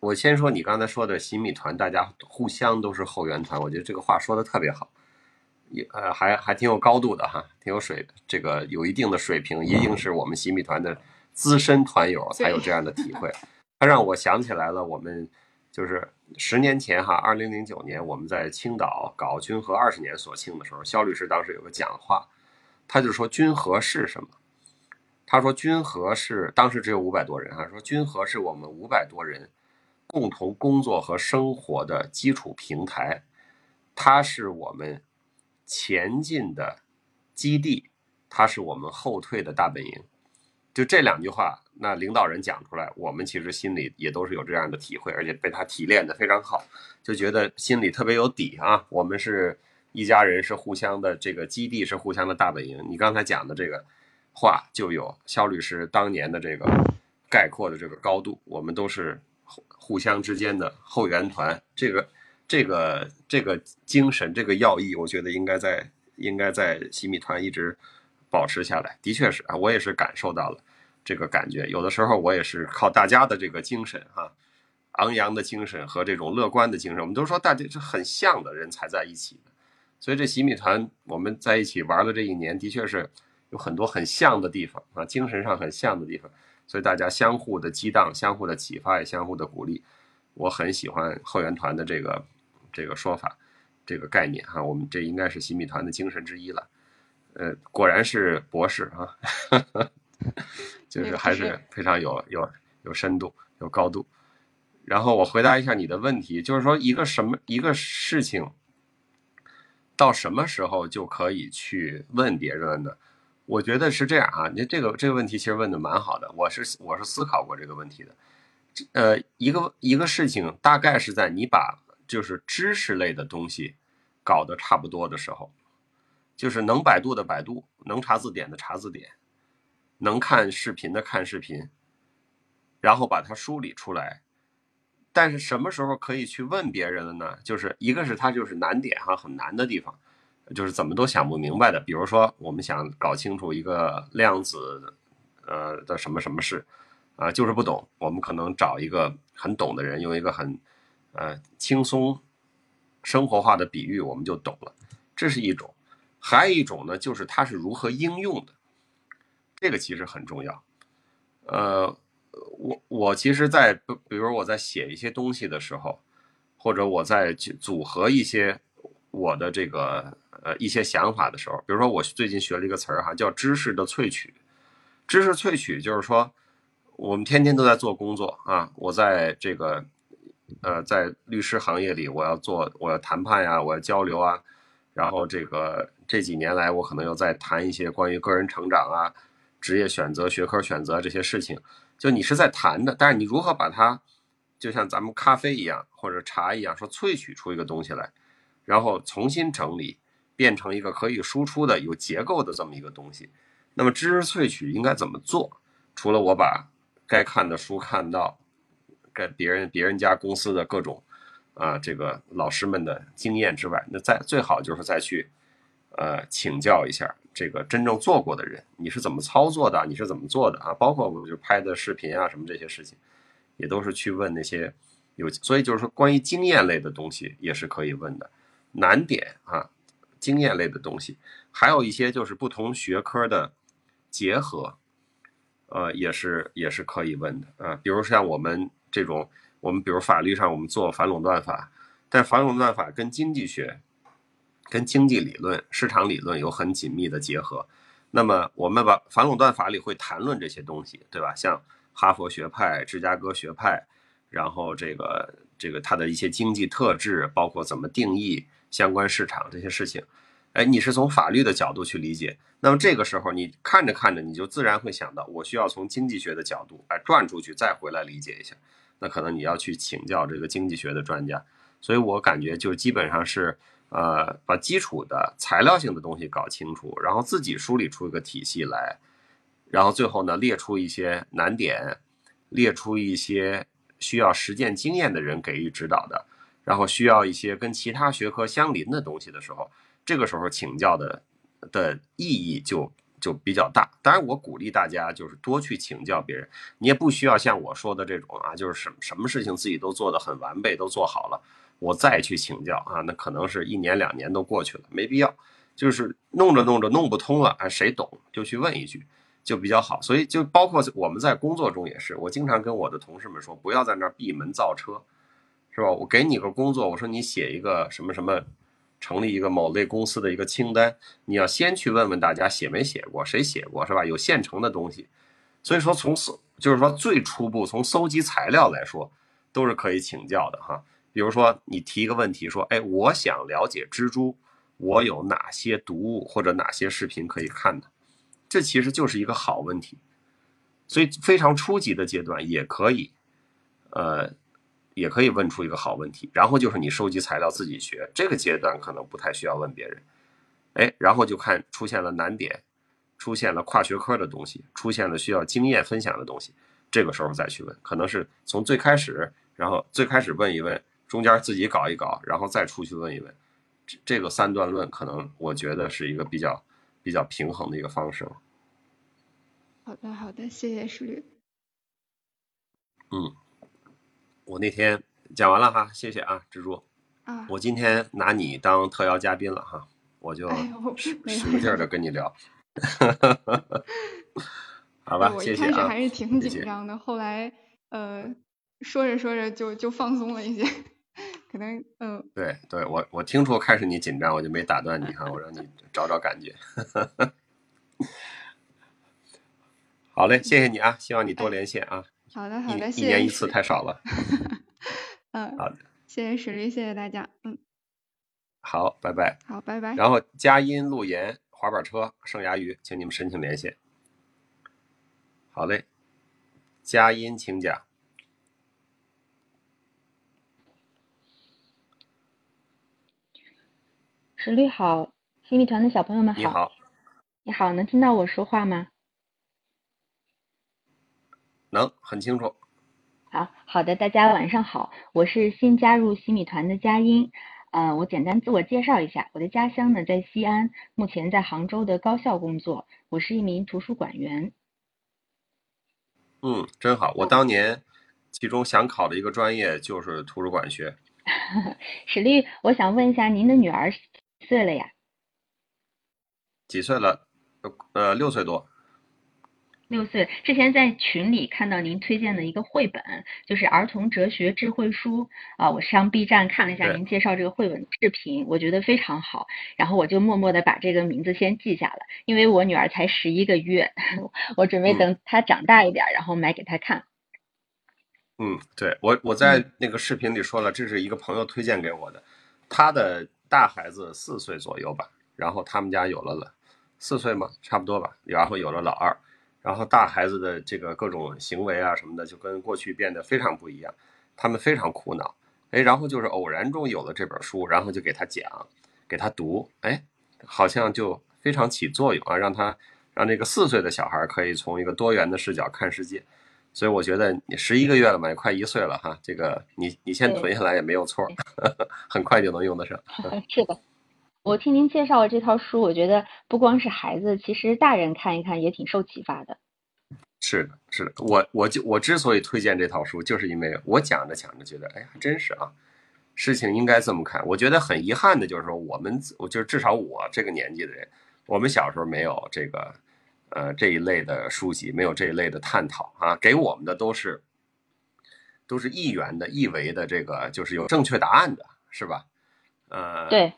我先说你刚才说的新密团，大家互相都是后援团，我觉得这个话说的特别好，也呃还还挺有高度的哈，挺有水，这个有一定的水平，一定是我们新米团的资深团友才有这样的体会。他让我想起来了，我们就是十年前哈，二零零九年我们在青岛搞军和二十年所庆的时候，肖律师当时有个讲话，他就说军和是什么？他说君和是当时只有五百多人啊，说君和是我们五百多人共同工作和生活的基础平台，它是我们前进的基地，它是我们后退的大本营。就这两句话，那领导人讲出来，我们其实心里也都是有这样的体会，而且被他提炼的非常好，就觉得心里特别有底啊。我们是一家人，是互相的这个基地，是互相的大本营。你刚才讲的这个话，就有肖律师当年的这个概括的这个高度。我们都是互相之间的后援团，这个这个这个精神，这个要义，我觉得应该在应该在洗米团一直保持下来。的确是啊，我也是感受到了。这个感觉，有的时候我也是靠大家的这个精神哈，昂扬的精神和这种乐观的精神，我们都说大家是很像的人才在一起的，所以这洗米团我们在一起玩了这一年，的确是有很多很像的地方啊，精神上很像的地方，所以大家相互的激荡、相互的启发也相互的鼓励，我很喜欢后援团的这个这个说法，这个概念哈，我们这应该是洗米团的精神之一了，呃，果然是博士啊。[LAUGHS] 就是还是非常有有有深度、有高度。然后我回答一下你的问题，就是说一个什么一个事情，到什么时候就可以去问别人呢？我觉得是这样啊，你这个这个问题其实问的蛮好的，我是我是思考过这个问题的。呃，一个一个事情大概是在你把就是知识类的东西搞得差不多的时候，就是能百度的百度，能查字典的查字典。能看视频的看视频，然后把它梳理出来。但是什么时候可以去问别人了呢？就是一个是它就是难点哈，很难的地方，就是怎么都想不明白的。比如说，我们想搞清楚一个量子，呃的什么什么事，啊，就是不懂。我们可能找一个很懂的人，用一个很，呃轻松、生活化的比喻，我们就懂了。这是一种。还有一种呢，就是它是如何应用的。这个其实很重要，呃，我我其实，在比如我在写一些东西的时候，或者我在组合一些我的这个呃一些想法的时候，比如说我最近学了一个词儿哈，叫知识的萃取。知识萃取就是说，我们天天都在做工作啊，我在这个呃在律师行业里，我要做我要谈判呀，我要交流啊，然后这个这几年来，我可能又在谈一些关于个人成长啊。职业选择、学科选择这些事情，就你是在谈的，但是你如何把它，就像咱们咖啡一样或者茶一样，说萃取出一个东西来，然后重新整理，变成一个可以输出的、有结构的这么一个东西。那么知识萃取应该怎么做？除了我把该看的书看到，在别人别人家公司的各种啊这个老师们的经验之外，那再最好就是再去呃请教一下。这个真正做过的人，你是怎么操作的？你是怎么做的啊？包括我就拍的视频啊，什么这些事情，也都是去问那些有。所以就是说，关于经验类的东西也是可以问的。难点啊，经验类的东西，还有一些就是不同学科的结合，呃，也是也是可以问的啊。比如像我们这种，我们比如法律上我们做反垄断法，但反垄断法跟经济学。跟经济理论、市场理论有很紧密的结合，那么我们把反垄断法里会谈论这些东西，对吧？像哈佛学派、芝加哥学派，然后这个这个它的一些经济特质，包括怎么定义相关市场这些事情，哎，你是从法律的角度去理解，那么这个时候你看着看着，你就自然会想到，我需要从经济学的角度哎转出去，再回来理解一下，那可能你要去请教这个经济学的专家，所以我感觉就基本上是。呃，把基础的材料性的东西搞清楚，然后自己梳理出一个体系来，然后最后呢，列出一些难点，列出一些需要实践经验的人给予指导的，然后需要一些跟其他学科相邻的东西的时候，这个时候请教的的意义就就比较大。当然，我鼓励大家就是多去请教别人，你也不需要像我说的这种啊，就是什什么事情自己都做得很完备，都做好了。我再去请教啊，那可能是一年两年都过去了，没必要。就是弄着弄着弄不通了，啊，谁懂就去问一句，就比较好。所以就包括我们在工作中也是，我经常跟我的同事们说，不要在那闭门造车，是吧？我给你个工作，我说你写一个什么什么，成立一个某类公司的一个清单，你要先去问问大家写没写过，谁写过，是吧？有现成的东西，所以说从搜就是说最初步从搜集材料来说，都是可以请教的哈。比如说你提一个问题说，哎，我想了解蜘蛛，我有哪些读物或者哪些视频可以看的？这其实就是一个好问题。所以非常初级的阶段也可以，呃，也可以问出一个好问题。然后就是你收集材料自己学，这个阶段可能不太需要问别人。哎，然后就看出现了难点，出现了跨学科的东西，出现了需要经验分享的东西，这个时候再去问，可能是从最开始，然后最开始问一问，中间自己搞一搞，然后再出去问一问，这这个三段论可能我觉得是一个比较比较平衡的一个方式。好的，好的，谢谢石律。嗯，我那天讲完了哈，谢谢啊，蜘蛛。啊，我今天拿你当特邀嘉宾了哈，我就使劲儿的跟你聊。[LAUGHS] 好吧，我谢谢啊，一开始还是挺。紧张的，后来呃说着说着就就放松了一些，可能嗯对对，我我听出开始你紧张，我就没打断你哈，我让你找找感觉。[LAUGHS] 好嘞，谢谢你啊，希望你多连线啊，好的好的，一一谢一年一次太少了。[LAUGHS] 嗯好的，谢谢石律，谢谢大家，嗯好，拜拜。好，拜拜。然后佳音、陆言、滑板车、生涯鱼，请你们申请连线。好嘞，佳音请讲。石律好，新密团的小朋友们好你好，你好，能听到我说话吗？能很清楚。好好的，大家晚上好，我是新加入洗米团的佳音。呃，我简单自我介绍一下，我的家乡呢在西安，目前在杭州的高校工作，我是一名图书馆员。嗯，真好。我当年其中想考的一个专业就是图书馆学。[LAUGHS] 史丽，我想问一下，您的女儿几岁了呀？几岁了？呃，六岁多。六岁。之前在群里看到您推荐的一个绘本，就是儿童哲学智慧书。啊、我上 B 站看了一下您介绍这个绘本的视频，我觉得非常好，然后我就默默的把这个名字先记下了，因为我女儿才十一个月，[LAUGHS] 我准备嗯。等她长大一点儿，然后买给她看。嗯，对我我在那个视频里说了，这是一个朋友推荐给我的，他的大孩子四岁左右吧，然后他们家有了了四岁嘛，差不多吧，然后有了老二，然后大孩子的这个各种行为啊什么的，就跟过去变得非常不一样，他们非常苦恼，哎，然后就是偶然中有了这本书，然后就给他讲，给他读，哎，好像就非常起作用啊，让他让这个四岁的小孩可以从一个多元的视角看世界。所以我觉得你十一个月了嘛，也快一岁了哈，这个你你先对囤下来也没有错，[LAUGHS] 很快就能用得上。[LAUGHS] 是的，我听您介绍了这套书，我觉得不光是孩子，其实大人看一看也挺受启发的。是的，是的，我我就我之所以推荐这套书，就是因为我讲着讲着觉得，哎呀，真是啊，事情应该这么看。我觉得很遗憾的就是说，我们我就是至少我这个年纪的人，我们小时候没有这个呃这一类的书籍，没有这一类的探讨啊，给我们的都是都是一元的、一维的，这个就是有正确答案的，是吧？呃，对，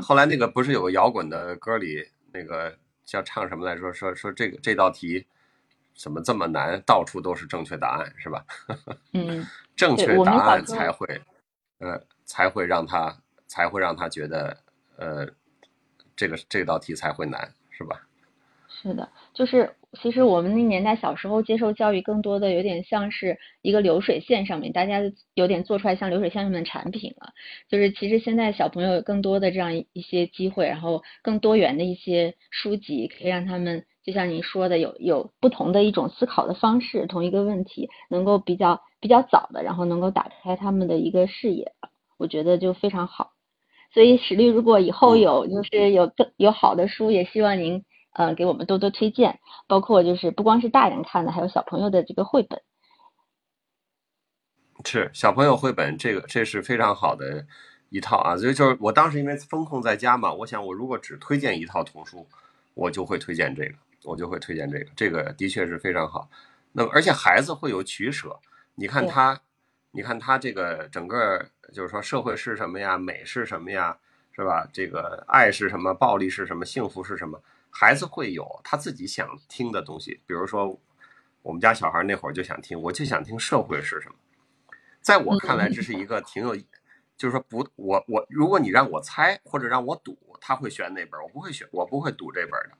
后来那个不是有个摇滚的歌里那个叫唱什么来说说说这个这道题怎么这么难，到处都是正确答案，是吧？[LAUGHS] 嗯，正确答案才会，呃，才会让他才会让他觉得，呃，这个这道题才会难，是吧？是的，就是其实我们那年代小时候接受教育，更多的有点像是一个流水线上面，大家有点做出来像流水线上面的产品了。就是其实现在小朋友有更多的这样一些机会，然后更多元的一些书籍，可以让他们就像您说的，有有不同的一种思考的方式，同一个问题能够比较比较早的，然后能够打开他们的一个视野，我觉得就非常好。所以史律如果以后嗯有就是有更有好的书，也希望您呃给我们多多推荐，包括就是不光是大人看的，还有小朋友的这个绘本。是小朋友绘本，这个这是非常好的一套啊。所以就是我当时因为风控在家嘛，我想我如果只推荐一套童书，我就会推荐这个，我就会推荐这个，这个的确是非常好。那么而且孩子会有取舍，你看他，你看他这个整个就是说社会是什么呀，美是什么呀，是吧？这个爱是什么，暴力是什么，幸福是什么？孩子会有他自己想听的东西，比如说我们家小孩那会儿就想听，我就想听社会是什么。在我看来，这是一个挺有，就是说不，我我如果你让我猜或者让我赌，他会选哪本，我不会选，我不会赌这本的。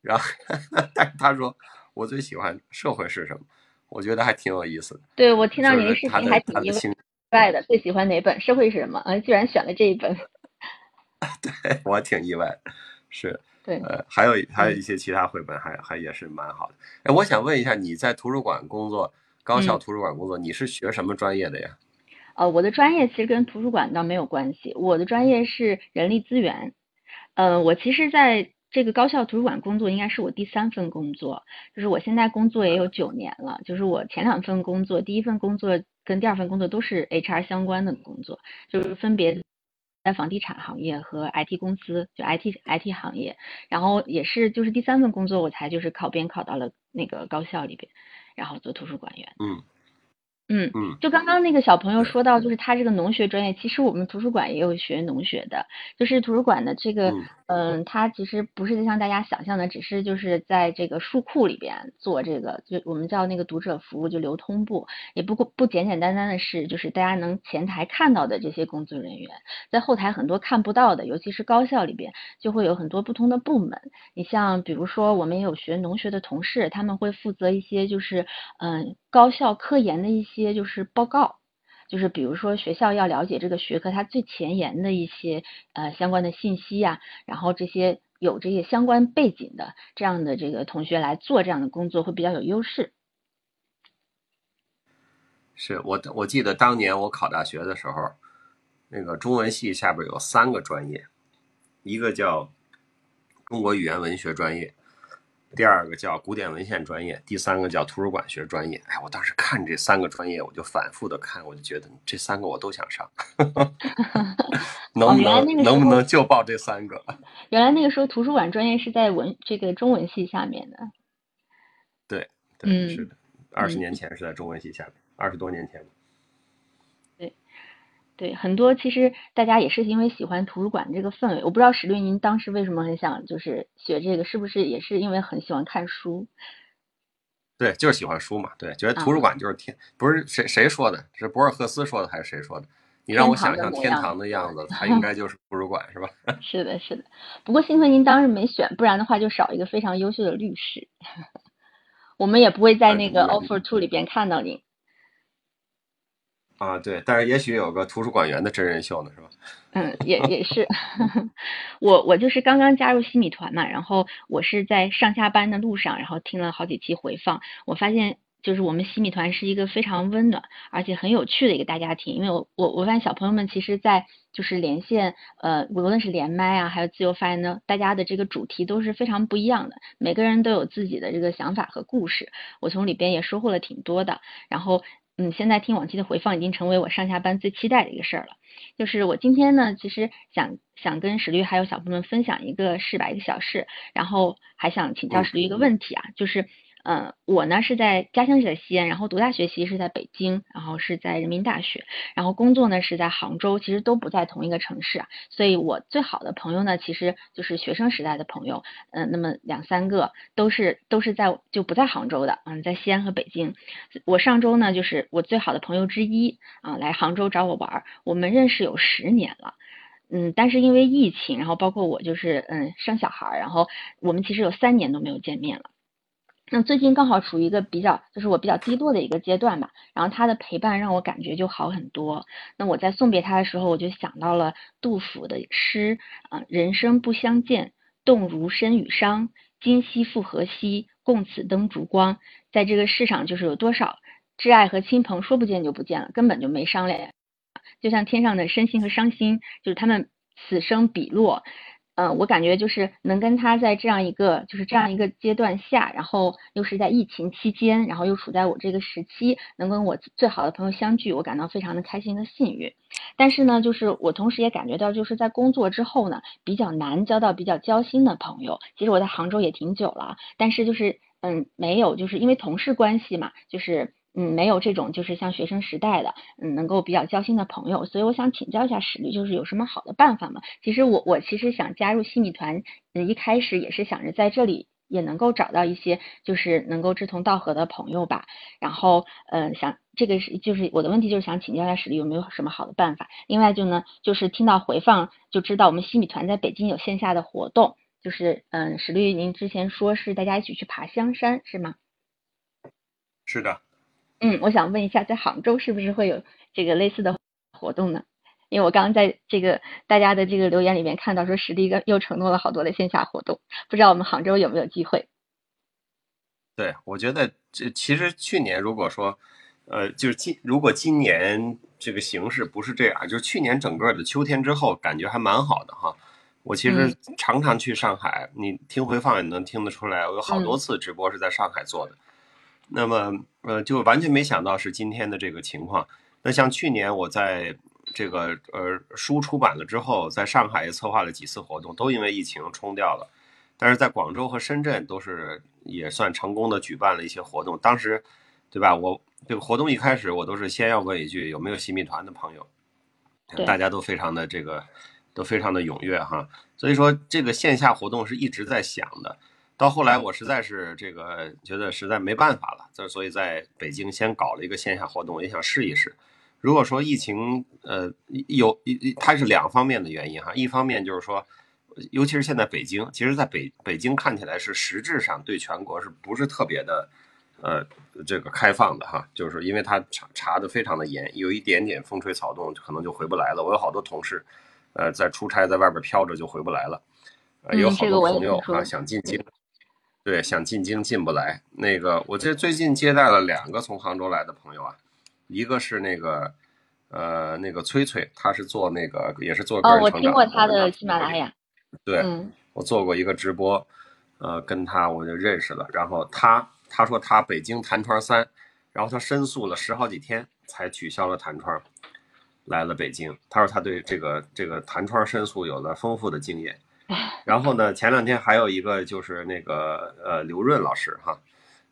然后，但是他说我最喜欢社会是什么，我觉得还挺有意思的。对我听到您的视频还挺意外的，最喜欢哪本？社会是什么？啊，居然选了这一本。[LAUGHS] 对我挺意外，是对，呃，还有还有一些其他绘本还还也是蛮好的。哎，我想问一下，你在图书馆工作，高校嗯图书馆工作，你是学什么专业的呀？呃，我的专业其实跟图书馆倒没有关系，我的专业是人力资源。呃，我其实在这个高校图书馆工作应该是我第三份工作，就是我现在工作也有九年了，就是我前两份工作，第一份工作跟第二份工作都是 HR 相关的工作，就是分别在房地产行业和 IT 公司，就 IT IT 行业，然后也是就是第三份工作我才就是考编考到了那个高校里边，然后做图书馆员。嗯嗯，嗯就刚刚那个小朋友说到，就是他这个农学专业，其实我们图书馆也有学农学的，就是图书馆的这个，嗯嗯，它其实不是像大家想象的，只是就是在这个书库里边做这个，就我们叫那个读者服务，就流通部，也不过不简简单单的是就是大家能前台看到的这些工作人员，在后台很多看不到的，尤其是高校里边就会有很多不同的部门，你像比如说我们也有学农学的同事，他们会负责一些就是嗯高校科研的一些就是报告。就是比如说学校要了解这个学科它最前沿的一些呃相关的信息呀、然后这些有这些相关背景的这样的这个同学来做这样的工作会比较有优势。是我我记得当年我考大学的时候，那个中文系下边有三个专业，一个叫中国语言文学专业，第二个叫古典文献专业，第三个叫图书馆学专业。哎，我当时看这三个专业，我就反复的看，我就觉得这三个我都想上，[LAUGHS] 能不能能不能就报这三个？[LAUGHS] 原来那个时候图书馆专业是在文这个中文系下面的。对，嗯是的，二十嗯年前是在中文系下面，二十多年前。对，很多其实大家也是因为喜欢图书馆这个氛围。我不知道史律您当时为什么很想就是学这个，是不是也是因为很喜欢看书？对，就是喜欢书嘛。对，觉得图书馆就是天，不是谁谁说的，是博尔赫斯说的还是谁说的？你让我想象天堂的样子，[LAUGHS] 它应该就是图书馆，是吧？[LAUGHS] 是的，是的。不过幸亏您当时没选，不然的话就少一个非常优秀的律师，[LAUGHS] 我们也不会在那个嗯 offer two 里边看到您。啊，对，但是也许有个图书馆员的真人秀呢，是吧？[LAUGHS] 嗯，也也是，[LAUGHS] 我我就是刚刚加入西米团嘛，然后我是在上下班的路上，然后听了好几期回放，我发现就是我们西米团是一个非常温暖而且很有趣的一个大家庭，因为我我我发现小朋友们其实，在就是连线，呃，无论是连麦啊，还有自由发言呢，大家的这个主题都是非常不一样的，每个人都有自己的这个想法和故事，我从里边也收获了挺多的，然后。嗯，现在听往期的回放已经成为我上下班最期待的一个事儿了。就是我今天呢，其实想想跟史律还有小朋友们分享一个事吧，一个小事，然后还想请教史律一个问题啊，就是，嗯，我呢是在家乡是在西安，然后读大学其实是在北京，然后是在人民大学，然后工作呢是在杭州，其实都不在同一个城市啊，所以我最好的朋友呢，其实就是学生时代的朋友，嗯，那么两三个都是都是在就不在杭州的，嗯，在西安和北京。我上周呢，就是我最好的朋友之一啊，来杭州找我玩儿，我们认识有十年了。嗯，但是因为疫情，然后包括我就是嗯生小孩儿，然后我们其实有三年都没有见面了。那最近刚好处于一个比较，就是我比较低落的一个阶段吧，然后他的陪伴让我感觉就好很多。那我在送别他的时候，我就想到了杜甫的诗啊，人生不相见，动如参与商。今夕复何夕，共此灯烛光。在这个世上，就是有多少挚爱和亲朋说不见就不见了，根本就没商量。就像天上的身心和伤心，就是他们此生彼落。嗯，我感觉就是能跟他在这样一个就是这样一个阶段下，然后又是在疫情期间，然后又处在我这个时期，能跟我最好的朋友相聚，我感到非常的开心和幸运。但是呢，就是我同时也感觉到，就是在工作之后呢，比较难交到比较交心的朋友。其实我在杭州也挺久了，但是就是嗯，没有，就是因为同事关系嘛，就是。嗯，没有这种就是像学生时代的，嗯，能够比较交心的朋友，所以我想请教一下史律，就是有什么好的办法吗？其实我我其实想加入西米团，嗯，一开始也是想着在这里也能够找到一些就是能够志同道合的朋友吧。然后，嗯，想这个是就是我的问题，就是想请教一下史律有没有什么好的办法。另外就呢，就是听到回放就知道我们西米团在北京有线下的活动，就是嗯，史律您之前说是大家一起去爬香山是吗？是的，嗯，我想问一下，在杭州是不是会有这个类似的活动呢？因为我刚刚在这个大家的这个留言里面看到说，实力又承诺了好多的线下活动，不知道我们杭州有没有机会？对，我觉得这其实去年如果说，呃，就是今如果今年这个形势不是这样，就是去年整个的秋天之后，感觉还蛮好的哈。我其实常常去上海，你听回放也能听得出来，我有好多次直播是在上海做的。那么，呃，就完全没想到是今天的这个情况。那像去年我在这个呃书出版了之后，在上海也策划了几次活动，都因为疫情冲掉了。但是在广州和深圳都是也算成功的举办了一些活动。当时，对吧？我这个活动一开始我都是先要问一句有没有新米团的朋友，大家都非常的这个都非常的踊跃哈。所以说这个线下活动是一直在想的。到后来我实在是这个觉得实在没办法了，这所以在北京先搞了一个线下活动，也想试一试。如果说疫情呃有一它是两方面的原因哈，一方面就是说，尤其是现在北京，其实在北北京看起来是实质上对全国是不是特别的呃这个开放的哈，就是因为它查查的非常的严，有一点点风吹草动可能就回不来了。我有好多同事呃在出差在外边飘着就回不来了，呃有好多朋友啊想进京。对，想进京进不来。那个，我这最近接待了两个从杭州来的朋友啊，一个是那个，呃，那个崔崔，他是做那个，也是做个人成长。哦，我听过他的喜马拉雅。对，我做过一个直播，呃，跟他我就认识了。然后他他说他北京弹窗三，然后他申诉了十好几天才取消了弹窗，来了北京。他说他对这个这个弹窗申诉有了丰富的经验。[LAUGHS] 然后呢，前两天还有一个就是那个呃刘润老师哈，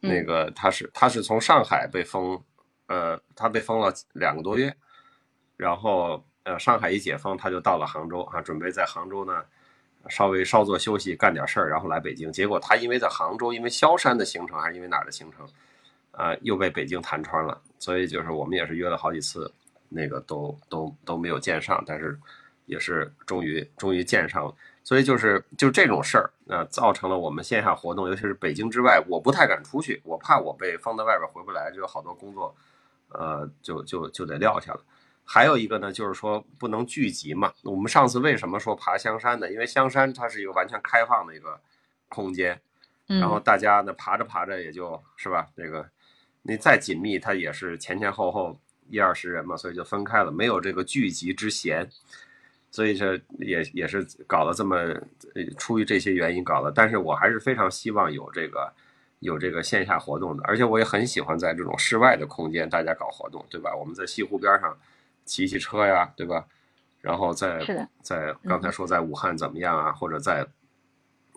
那个他是他是从上海被封，呃他被封了两个多月，然后呃上海一解封他就到了杭州啊，准备在杭州呢稍微稍作休息干点事儿，然后来北京。结果他因为在杭州，因为萧山的行程还是因为哪儿的行程，啊又被北京弹窗了。所以就是我们也是约了好几次，那个都都都没有见上，但是也是终于终于见上了。所以就是就这种事儿，呃，造成了我们线下活动，尤其是北京之外，我不太敢出去，我怕我被放在外边回不来，就有好多工作，呃，就就就得撂下了。还有一个呢，就是说不能聚集嘛。我们上次为什么说爬香山呢？因为香山它是一个完全开放的一个空间，然后大家呢爬着爬着也就是吧，这个你再紧密，它也是前前后后一二十人嘛，所以就分开了，没有这个聚集之嫌。所以说也也是搞了这么，出于这些原因搞的，但是我还是非常希望有这个有这个线下活动的，而且我也很喜欢在这种室外的空间大家搞活动，对吧？我们在西湖边上骑骑车呀，对吧？然后在在刚才说在武汉怎么样啊，或者在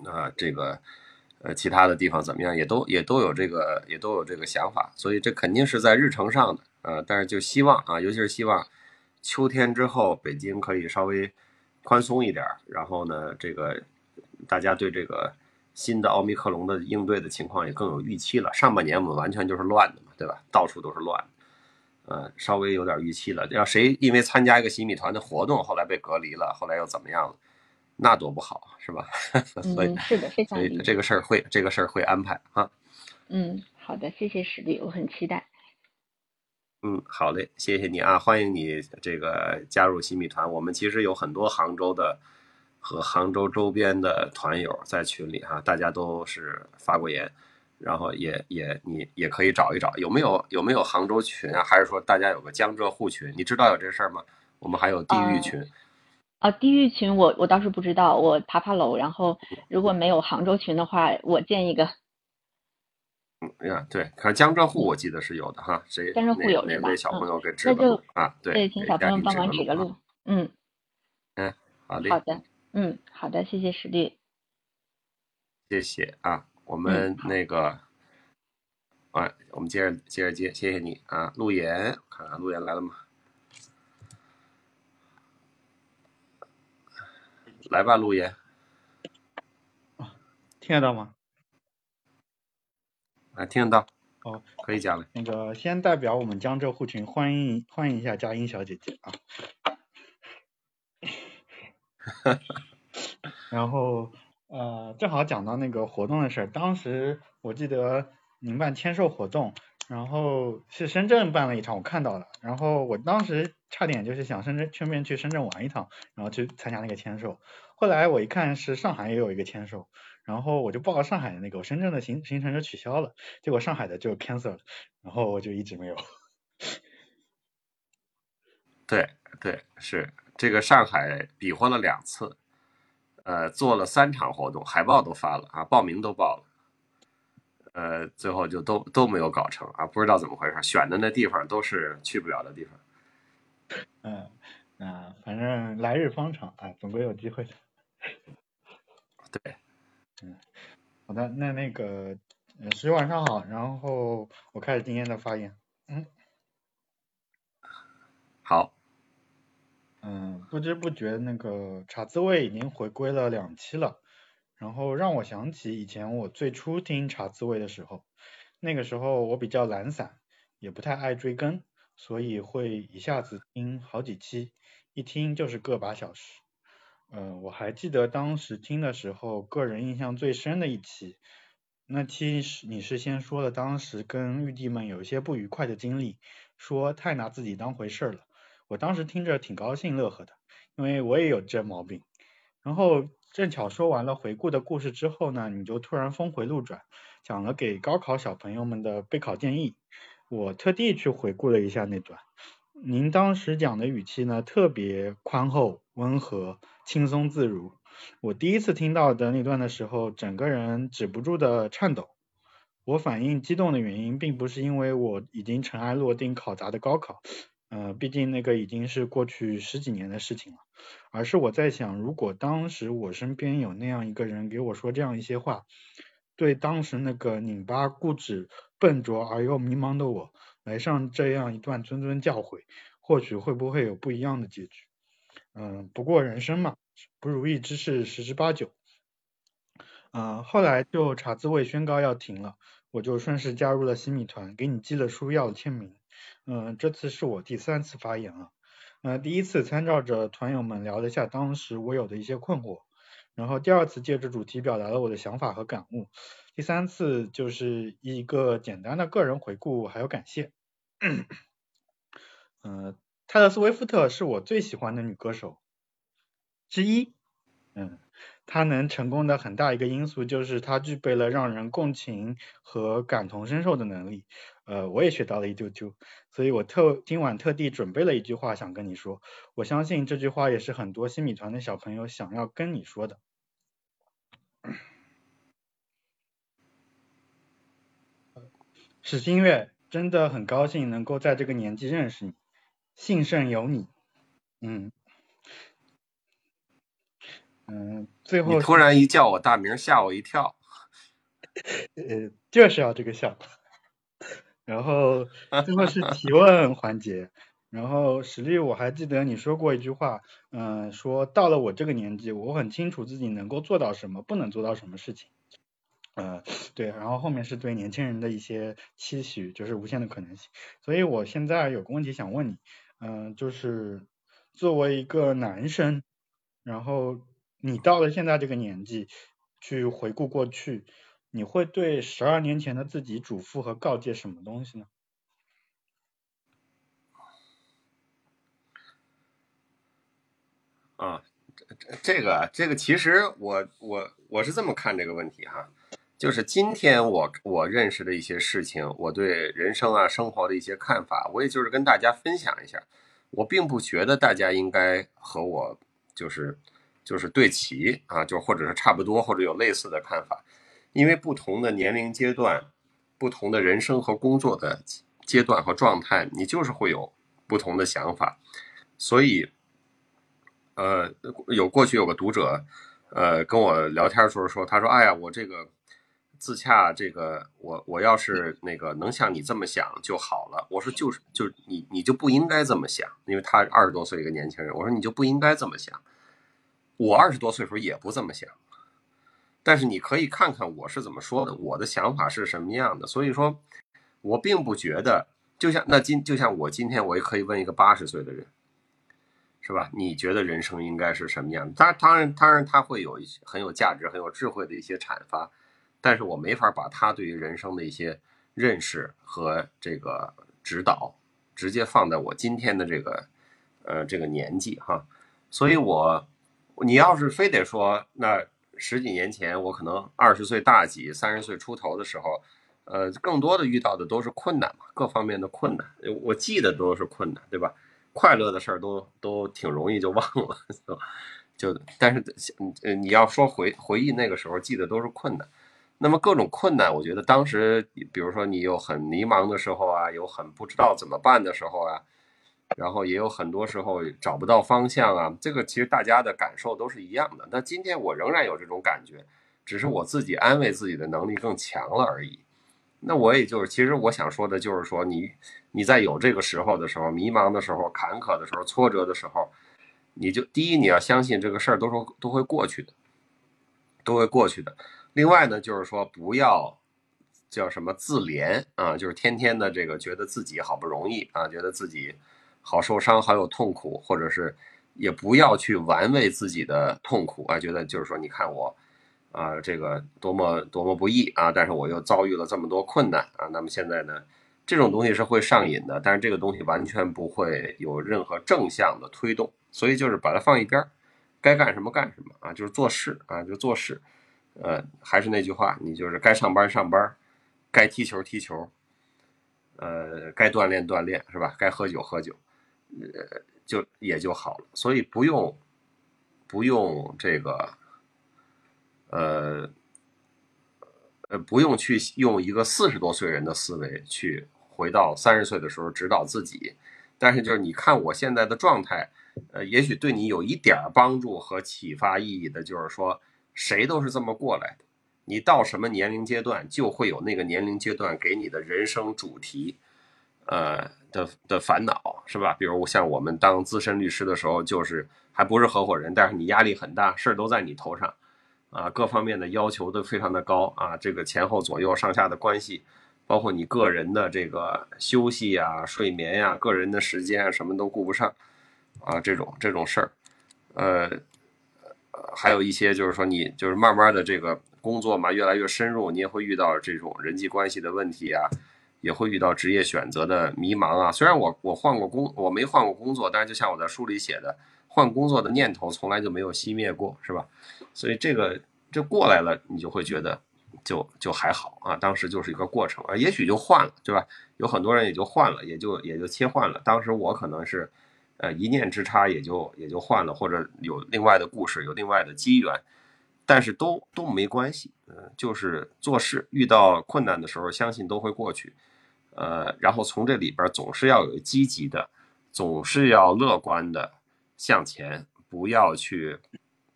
啊这个呃其他的地方怎么样，也都也都有这个也都有这个想法，所以这肯定是在日程上的，呃，但是就希望啊，尤其是希望。秋天之后，北京可以稍微宽松一点然后呢，这个大家对这个新的奥密克戎的应对的情况也更有预期了。上半年我们完全就是乱的嘛，对吧？到处都是乱，呃，稍微有点预期了。要谁因为参加一个洗米团的活动，后来被隔离了，后来又怎么样了？那多不好，是吧？[LAUGHS] 所以是的，非常。所以这个事儿会，这个事儿会安排啊。嗯，好的，谢谢史力，我很期待。嗯，好嘞，谢谢你啊，欢迎你这个加入新米团。我们其实有很多杭州的和杭州周边的团友在群里哈，大家都是发过言，然后也也你也可以找一找，有没有有没有杭州群啊？还是说大家有个江浙沪群？你知道有这事儿吗？我们还有地域群。啊，地域群我我倒是不知道，我爬爬楼，然后如果没有杭州群的话，我建一个。嗯呀，对，看江浙沪我记得是有的哈，谁江浙沪有哪位小朋友给指个路啊？对，请小朋友帮忙指个路。嗯，嗯，好的，好的，嗯，好的，谢谢实力，谢谢啊，我们那个，啊，我们接着接着接，谢谢你啊，陆岩，看看陆岩来了吗？来吧，陆岩，听得到吗？啊，听得到，哦，可以讲了。那个先代表我们江浙沪群欢迎欢迎一下佳音小姐姐啊。[LAUGHS] 然后呃，正好讲到那个活动的事儿，当时我记得您办签售活动，然后是深圳办了一场，我看到了，然后我当时差点就是想深圳顺便去深圳玩一趟，然后去参加那个签售，后来我一看是上海也有一个签售，然后我就报了上海的那个，我深圳的行行程就取消了，结果上海的就 cancel 了，然后我就一直没有。[LAUGHS] 对对，是这个上海比划了两次，呃，做了三场活动，海报都发了啊，报名都报了，呃，最后就都都没有搞成啊，不知道怎么回事，选的那地方都是去不了的地方。[LAUGHS] 嗯啊，反正来日方长啊，总归有机会的。[LAUGHS] 对，嗯，好的，那那个，呃，十晚上好，然后我开始今天的发言。嗯，好，嗯，不知不觉那个茶滋味已经回归了两期了，然后让我想起以前我最初听茶滋味的时候，那个时候我比较懒散，也不太爱追更，所以会一下子听好几期，一听就是个把小时。嗯，我还记得当时听的时候，个人印象最深的一期，那期是你是先说了当时跟玉帝们有一些不愉快的经历，说太拿自己当回事儿了。我当时听着挺高兴乐呵的，因为我也有这毛病。然后正巧说完了回顾的故事之后呢，你就突然峰回路转，讲了给高考小朋友们的备考建议。我特地去回顾了一下那段，您当时讲的语气呢特别宽厚、温和、轻松自如。我第一次听到的那段的时候，整个人止不住的颤抖。我反应激动的原因，并不是因为我已经尘埃落定考砸的高考，呃，毕竟那个已经是过去十几年的事情了，而是我在想，如果当时我身边有那样一个人给我说这样一些话，对当时那个拧巴、固执、笨拙而又迷茫的我，来上这样一段谆谆教诲，或许会不会有不一样的结局？嗯，不过人生嘛，不如意之事十之八九。嗯，后来就茶滋味宣告要停了，我就顺势加入了新米团，给你寄了书要了签名。嗯，这次是我第三次发言了。呃，第一次参照着团友们聊了下当时我有的一些困惑，然后第二次借着主题表达了我的想法和感悟，第三次就是一个简单的个人回顾还有感谢。嗯，泰勒·斯威夫特是我最喜欢的女歌手之一。嗯，她能成功的很大一个因素就是她具备了让人共情和感同身受的能力。呃，我也学到了一丢丢，所以我特今晚特地准备了一句话想跟你说。我相信这句话也是很多新米团的小朋友想要跟你说的。[COUGHS] 史新月，真的很高兴能够在这个年纪认识你，幸甚有你。嗯嗯，最后你突然一叫我大名，吓我一跳。[LAUGHS] 呃，就是要这个笑。[LAUGHS] 然后 [LAUGHS] 最后是提问环节，然后实力我还记得你说过一句话，嗯、说到了我这个年纪，我很清楚自己能够做到什么，不能做到什么事情。呃，对，然后后面是对年轻人的一些期许，就是无限的可能性。所以我现在有个问题想问你，嗯、就是作为一个男生，然后你到了现在这个年纪，去回顾过去，你会对十二年前的自己嘱咐和告诫什么东西呢？啊，这这这个这个，其实我我我是这么看这个问题哈，就是今天我我认识的一些事情，我对人生啊生活的一些看法，我也就是跟大家分享一下。我并不觉得大家应该和我就是就是对齐啊，就或者是差不多，或者有类似的看法，因为不同的年龄阶段、不同的人生和工作的阶段和状态，你就是会有不同的想法，所以。呃，有过去有个读者，呃，跟我聊天的时候说，他说，哎呀，我这个自洽，这个我我要是那个能像你这么想就好了。我说就是就你你就不应该这么想，因为他二十多岁一个年轻人，我说你就不应该这么想。我二十多岁时候也不这么想，但是你可以看看我是怎么说的，我的想法是什么样的。所以说，我并不觉得，就像那今就像我今天我也可以问一个八十岁的人，是吧？你觉得人生应该是什么样的？当当然当然他会有一些很有价值、很有智慧的一些阐发，但是我没法把他对于人生的一些认识和这个指导直接放在我今天的这个呃这个年纪哈。所以我你要是非得说那。十几年前，我可能二十岁大几、三十岁出头的时候，呃，更多的遇到的都是困难嘛，各方面的困难。我记得都是困难，对吧？快乐的事儿都都挺容易就忘了，[LAUGHS] 就但是，呃，你要说回回忆那个时候，记得都是困难。那么各种困难，我觉得当时，比如说你有很迷茫的时候啊，有很不知道怎么办的时候啊。然后也有很多时候找不到方向啊，这个其实大家的感受都是一样的。那今天我仍然有这种感觉，只是我自己安慰自己的能力更强了而已。那我也就是，其实我想说的就是说，你你在有这个时候的时候，迷茫的时候、坎坷的时候、挫折的时候，你就第一你要相信这个事儿都是都会过去的，都会过去的。另外呢，就是说不要叫什么自怜啊，就是天天的这个觉得自己好不容易啊，觉得自己。好受伤，好有痛苦，或者是也不要去玩味自己的痛苦啊，觉得就是说，你看我啊，这个多么多么不易啊，但是我又遭遇了这么多困难啊，那么现在呢，这种东西是会上瘾的，但是这个东西完全不会有任何正向的推动，所以就是把它放一边儿，该干什么干什么啊，就是做事啊，就做事，呃，还是那句话，你就是该上班上班，该踢球踢球，呃，该锻炼锻炼是吧？该喝酒喝酒。呃，就也就好了，所以不用，不用这个，呃，呃，不用去用一个四十多岁人的思维去回到三十岁的时候指导自己。但是就是你看我现在的状态，呃，也许对你有一点帮助和启发意义的，就是说谁都是这么过来的。你到什么年龄阶段，就会有那个年龄阶段给你的人生主题。呃的的烦恼是吧？比如像我们当资深律师的时候，就是还不是合伙人，但是你压力很大，事儿都在你头上，啊，各方面的要求都非常的高啊，这个前后左右上下的关系，包括你个人的这个休息呀、睡眠呀、个人的时间啊，什么都顾不上，啊，这种这种事儿，呃，还有一些就是说你就是慢慢的这个工作嘛，越来越深入，你也会遇到这种人际关系的问题啊。也会遇到职业选择的迷茫啊！虽然我我换过工，我没换过工作，但是就像我在书里写的，换工作的念头从来就没有熄灭过，是吧？所以这个这过来了，你就会觉得就就还好啊。当时就是一个过程啊，也许就换了，对吧？有很多人也就换了，也就也就切换了。当时我可能是呃一念之差，也就也就换了，或者有另外的故事，有另外的机缘，但是都都没关系。嗯，就是做事遇到困难的时候，相信都会过去。呃，然后从这里边总是要有积极的，总是要乐观的向前，不要去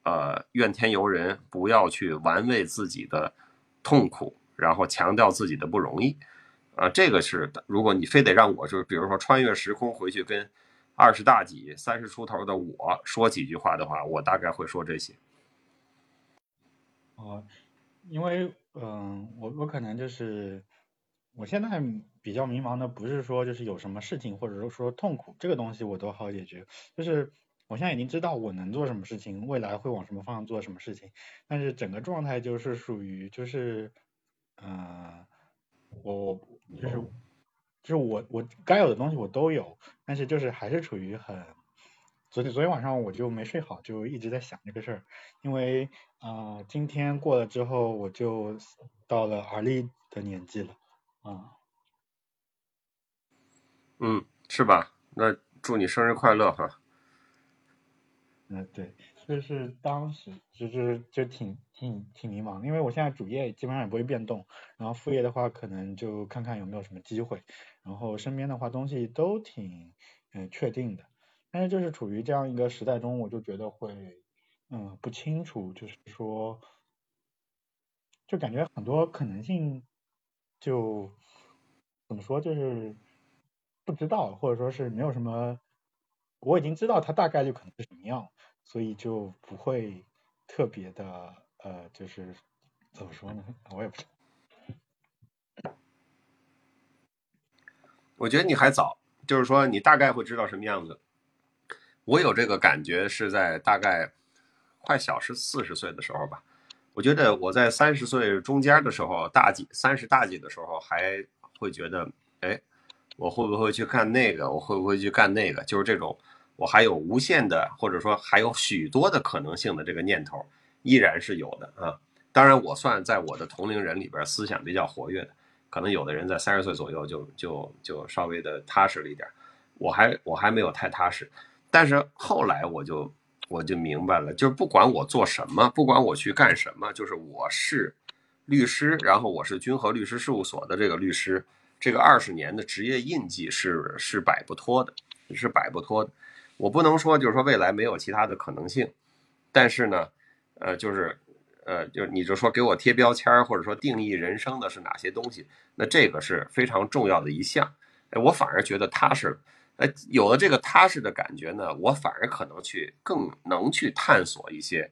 呃怨天尤人，不要去玩味自己的痛苦，然后强调自己的不容易，啊，这个是如果你非得让我就是比如说穿越时空回去跟二十大几、三十出头的我说几句话的话，我大概会说这些。哦，因为嗯，我我可能就是我现在。比较迷茫的不是说就是有什么事情或者说说痛苦这个东西我都好解决，就是我现在已经知道我能做什么事情，未来会往什么方向做什么事情，但是整个状态就是属于就是嗯我我就是就是我我该有的东西我都有，但是就是还是处于很昨天昨天晚上我就没睡好，就一直在想这个事儿，因为啊今天过了之后我就到了而立的年纪了啊。嗯，是吧？那祝你生日快乐哈。嗯，对，就是当时就是就挺挺挺迷茫，因为我现在主业基本上也不会变动，然后副业的话可能就看看有没有什么机会，然后身边的话东西都挺嗯确定的，但是就是处于这样一个时代中，我就觉得会嗯不清楚，就是说就感觉很多可能性就怎么说就是。不知道，或者说是没有什么，我已经知道它大概率可能是什么样，所以就不会特别的呃，就是怎么说呢？我也不知道。[LAUGHS] 我觉得你还早，就是说你大概会知道什么样子。我有这个感觉是在大概快小十四十岁的时候吧。我觉得我在三十岁中间的时候，大几三十大几的时候，还会觉得，哎，我会不会去干那个？我会不会去干那个？就是这种，我还有无限的，或者说还有许多的可能性的这个念头，依然是有的啊。当然，我算在我的同龄人里边思想比较活跃的，可能有的人在三十岁左右就就就稍微的踏实了一点，我还我还没有太踏实。但是后来我就。我就明白了，就是不管我做什么，不管我去干什么，就是我是律师，然后我是君和律师事务所的这个律师，这个二十年的职业印记是是摆不脱的，是摆不脱的。我不能说就是说未来没有其他的可能性，但是呢，呃，就是呃，就你就说给我贴标签或者说定义人生的是哪些东西，那这个是非常重要的一项。哎，我反而觉得踏实。呃，有了这个踏实的感觉呢，我反而可能去更能去探索一些，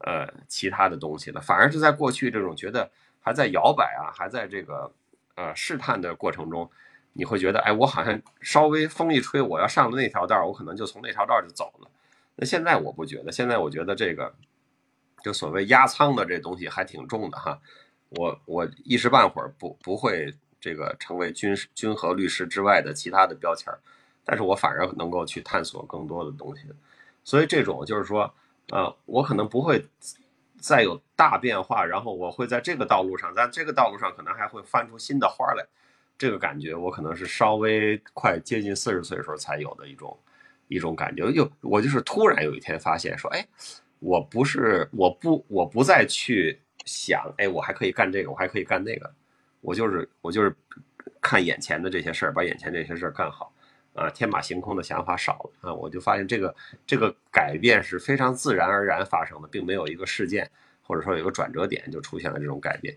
呃，其他的东西了。反而是在过去这种觉得还在摇摆啊，还在这个呃试探的过程中，你会觉得，哎，我好像稍微风一吹，我要上了那条道，我可能就从那条道就走了。那现在我不觉得，现在我觉得这个就所谓压舱的这东西还挺重的哈。我我一时半会儿不不会这个成为军军和律师之外的其他的标签儿。但是我反而能够去探索更多的东西，所以这种就是说，呃，我可能不会再有大变化，然后我会在这个道路上，在这个道路上可能还会翻出新的花来，这个感觉我可能是稍微快接近四十岁的时候才有的一种一种感觉。又我就是突然有一天发现说，哎，我不是我不我不再去想，哎，我还可以干这个，我还可以干那个，我就是我就是看眼前的这些事儿，把眼前这些事儿干好。啊，天马行空的想法少了啊，我就发现这个这个改变是非常自然而然发生的，并没有一个事件或者说有一个转折点就出现了这种改变。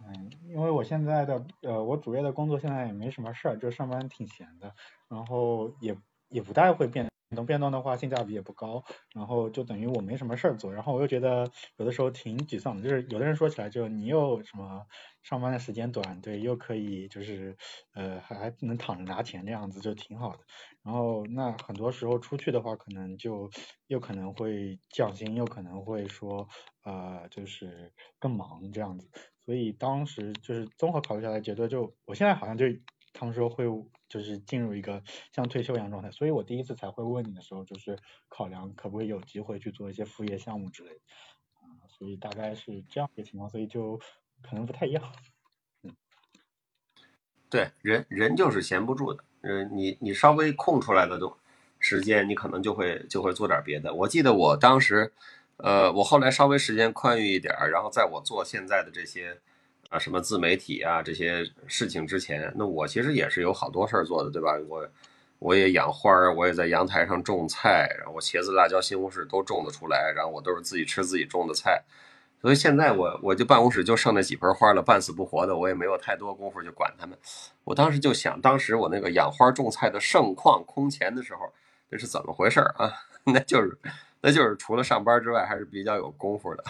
嗯，因为我现在的呃，我主业的工作现在也没什么事儿，就上班挺闲的，然后也也不太会变。能变动的话，性价比也不高，然后就等于我没什么事儿做，然后我又觉得有的时候挺沮丧的，就是有的人说起来，就你又什么上班的时间短，对，又可以就是呃还还能躺着拿钱这样子，就挺好的。然后那很多时候出去的话，可能就又可能会降薪，又可能会说呃就是更忙这样子，所以当时就是综合考虑下来，觉得就我现在好像就。他们说会就是进入一个像退休一样状态，所以我第一次才会问你的时候，就是考量可不可以有机会去做一些副业项目之类的，啊，所以大概是这样一个情况，所以就可能不太一样，嗯，对，人人就是闲不住的，嗯，你你稍微空出来的都时间，你可能就会就会做点别的。我记得我当时，呃，我后来稍微时间宽裕一点，然后在我做现在的这些。啊，什么自媒体啊这些事情之前，那我其实也是有好多事儿做的，对吧？我我也养花儿，我也在阳台上种菜，然后我茄子、辣椒、西红柿都种得出来，然后我都是自己吃自己种的菜。所以现在我我就办公室就剩那几盆花了，半死不活的，我也没有太多功夫去管它们。我当时就想，当时我那个养花种菜的盛况空前的时候，这是怎么回事啊？[LAUGHS] 那就是。那就是除了上班之外，还是比较有功夫的，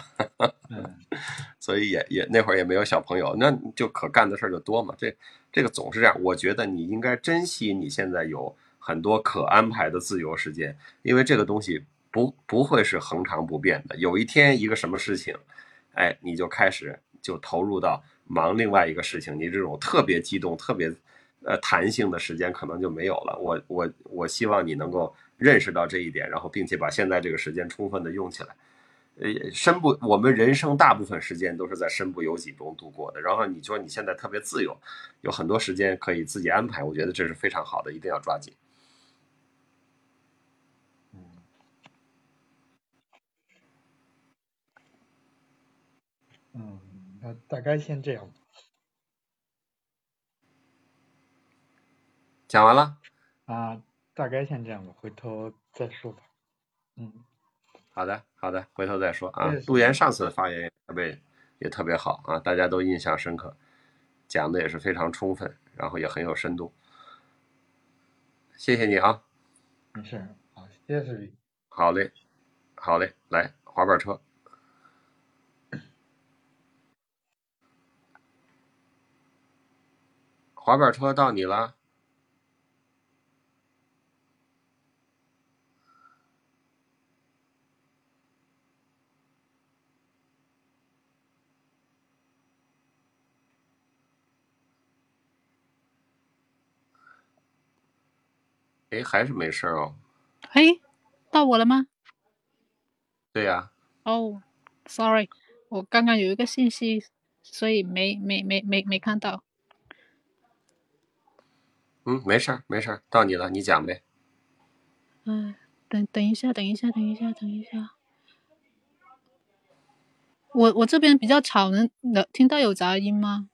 [LAUGHS] 所以也也那会儿也没有小朋友，那就可干的事儿就多嘛。这这个总是这样，我觉得你应该珍惜你现在有很多可安排的自由时间，因为这个东西不不会是恒常不变的。有一天一个什么事情，哎，你就开始就投入到忙另外一个事情，你这种特别激动、特别呃弹性的时间可能就没有了。我我我希望你能够。认识到这一点，然后并且把现在这个时间充分的用起来，呃，身不，我们人生大部分时间都是在身不由己中度过的。然后你说你现在特别自由，有很多时间可以自己安排，我觉得这是非常好的，一定要抓紧。嗯，嗯，那大概先这样。讲完了。啊。大概先这样吧，回头再说吧。嗯，好的，好的，回头再说啊。杜岩上次的发言也特别也特别好啊，大家都印象深刻，讲的也是非常充分，然后也很有深度。谢谢你啊，没事，好，谢谢你。好嘞，好嘞，来滑板车。[COUGHS] 滑板车到你了。哎，还是没事哦。哎，到我了吗？对呀、哦、s o r r y 我刚刚有一个信息，所以没没没没没看到。嗯，没事儿，没事儿，到你了，你讲呗。嗯，等等一下，等一下，等一下，等一下。我我这边比较吵，能能听到有杂音吗？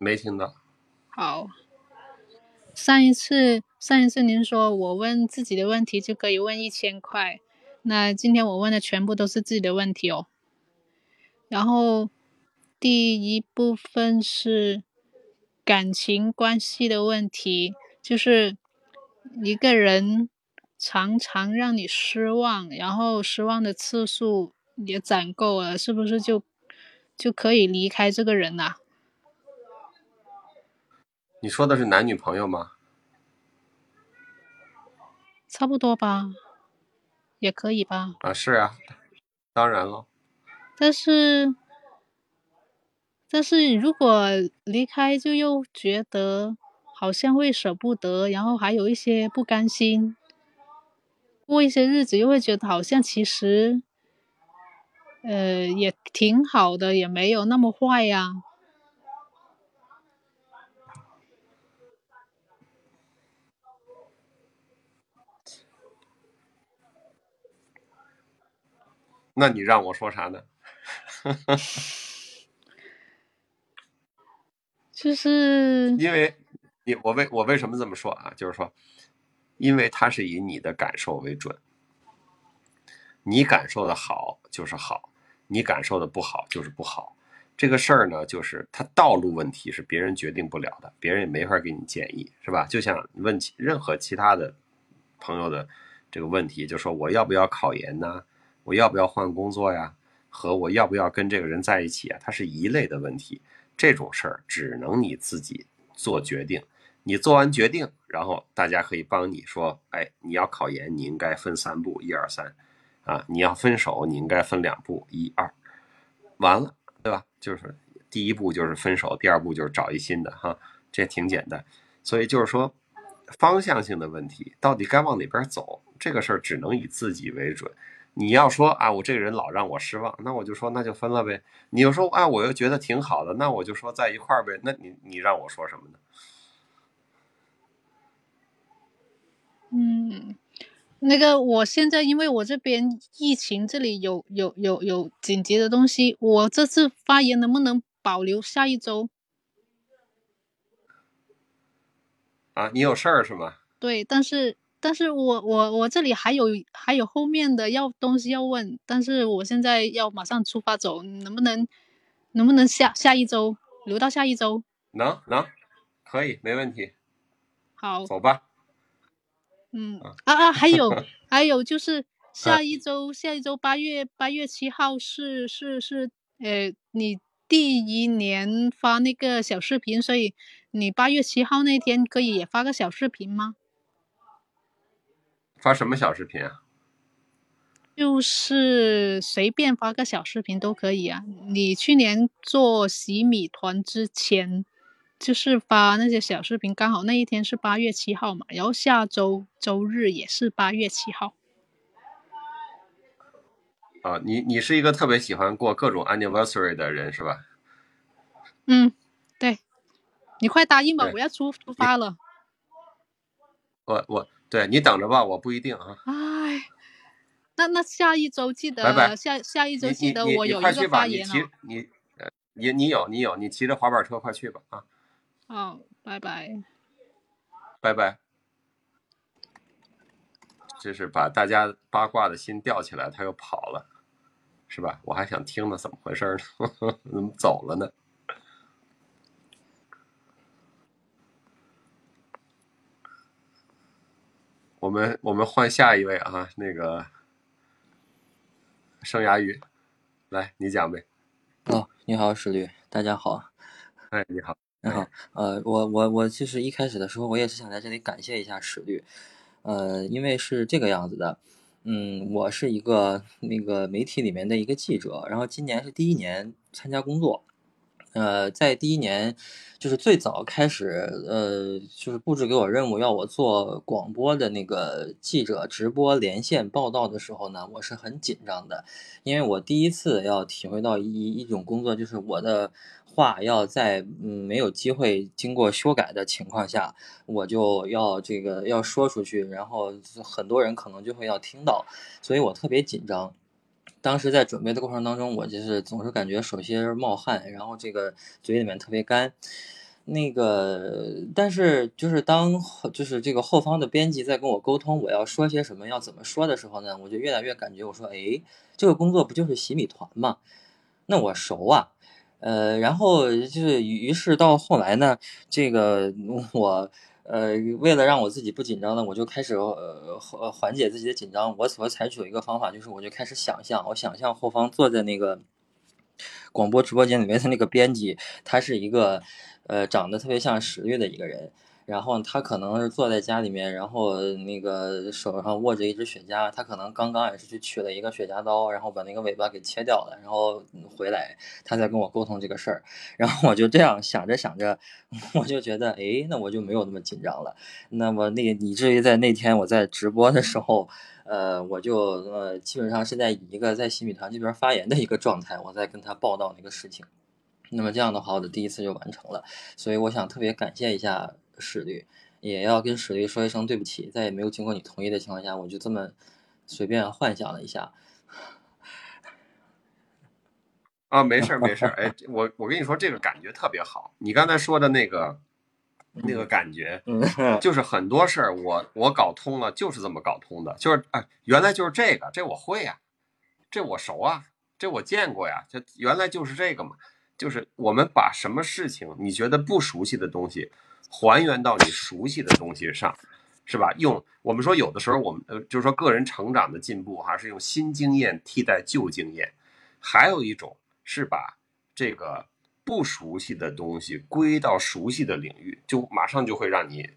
没听到。好。上一次上一次您说我问自己的问题就可以问一千块，那今天我问的全部都是自己的问题哦。然后第一部分是感情关系的问题，就是一个人常常让你失望，然后失望的次数也攒够了，是不是就就可以离开这个人啦、你说的是男女朋友吗？差不多吧，也可以吧。啊，是啊，当然了。但是，但是如果离开，就又觉得好像会舍不得，然后还有一些不甘心。过一些日子又会觉得好像其实，呃，也挺好的，也没有那么坏呀。那你让我说啥呢？[LAUGHS] 就是因为你我为我为什么这么说啊？就是说，因为它是以你的感受为准，你感受的好就是好，你感受的不好就是不好。这个事儿呢，就是它道路问题是别人决定不了的，别人也没法给你建议，是吧？就像问其任何其他的朋友的这个问题，就说我要不要考研呢？我要不要换工作呀？和我要不要跟这个人在一起啊？它是一类的问题。这种事儿只能你自己做决定。你做完决定，然后大家可以帮你说，哎，你要考研，你应该分三步，一二三，啊，你要分手，你应该分两步，一二，完了，对吧？就是第一步就是分手，第二步就是找一新的，哈，这挺简单。所以就是说，方向性的问题，到底该往哪边走，这个事儿只能以自己为准。你要说啊，我这个人老让我失望，那我就说那就分了呗。你又说啊，我又觉得挺好的，那我就说在一块儿呗。那你你让我说什么呢？嗯，那个我现在因为我这边疫情这里有有有有紧急的东西，我这次发言能不能保留下一周？啊，你有事儿是吗？对，但是但是我我我这里还有还有后面的要东西要问，但是我现在要马上出发走，能不能能不能下下一周留到下一周？能能，可以，没问题。好，走吧。嗯啊啊，还有 [LAUGHS] 还有就是下一周下一周八月八月七号是是是呃你第一年发那个小视频，所以你八月七号那天可以也发个小视频吗？发什么小视频啊？就是随便发个小视频都可以啊。你去年做洗米团之前，就是发那些小视频，刚好那一天是八月七号嘛，然后下周周日也是八月七号。啊，你你是一个特别喜欢过各种 anniversary 的人是吧？嗯，对，你快答应吧，我要出出发了。我我对你等着吧，我不一定啊。哎，那那下一周记得拜拜下下一周记得你你你我有一个发言哦。你呃你你有你有你骑着滑板车快去吧啊，哦，拜拜。拜拜。这是把大家八卦的心吊起来，他又跑了，是吧？我还想听呢，怎么回事呢？[LAUGHS] 怎么走了呢？我们我们换下一位啊，那个生涯鱼，来你讲呗。哦，你好，史律，大家好。哎，你好。你好，呃，我我我其实一开始的时候，我也是想在这里感谢一下史律，呃，因为是这个样子的，嗯，我是一个那个媒体里面的一个记者，然后今年是第一年参加工作，呃，在第一年就是最早开始，呃，就是布置给我任务要我做广播的那个记者直播连线报道的时候呢，我是很紧张的，因为我第一次要体会到一一种工作，就是我的。话要在嗯没有机会经过修改的情况下，我就要这个要说出去，然后很多人可能就会要听到，所以我特别紧张。当时在准备的过程当中，我就是总是感觉手心冒汗，然后这个嘴里面特别干。那个，但是就是当就是这个后方的编辑在跟我沟通我要说些什么，要怎么说的时候呢，我就越来越感觉我说，哎，这个工作不就是洗米团吗？那我熟啊。呃，然后就是于是到后来呢，这个我呃为了让我自己不紧张呢，我就开始呃缓解自己的紧张。我所采取的一个方法就是，我就开始想象，我想象后方坐在那个广播直播间里面的那个编辑，他是一个呃长得特别像史律的一个人。然后他可能是坐在家里面，然后那个手上握着一只雪茄，他可能刚刚也是去取了一个雪茄刀，然后把那个尾巴给切掉了，然后回来，他在跟我沟通这个事儿。然后我就这样想着想着，[LAUGHS] 我就觉得，哎，那我就没有那么紧张了。那么那以至于在那天我在直播的时候，呃，我就呃基本上是在一个在新米团这边发言的一个状态，我在跟他报道那个事情。那么这样的话，我的第一次就完成了。所以我想特别感谢一下。史律也要跟史律说一声对不起，在也没有经过你同意的情况下，我就这么随便幻想了一下。啊，没事儿没事儿，哎，我我跟你说，这个感觉特别好。你刚才说的那个那个感觉，就是很多事儿我我搞通了，就是这么搞通的，就是哎，原来就是这个，这我会呀，这我熟啊，这我见过呀，这原来就是这个嘛，就是我们把什么事情你觉得不熟悉的东西。还原到你熟悉的东西上，是吧？用我们说有的时候我们呃，就是说个人成长的进步哈，是用新经验替代旧经验。还有一种是把这个不熟悉的东西归到熟悉的领域，就马上就会让你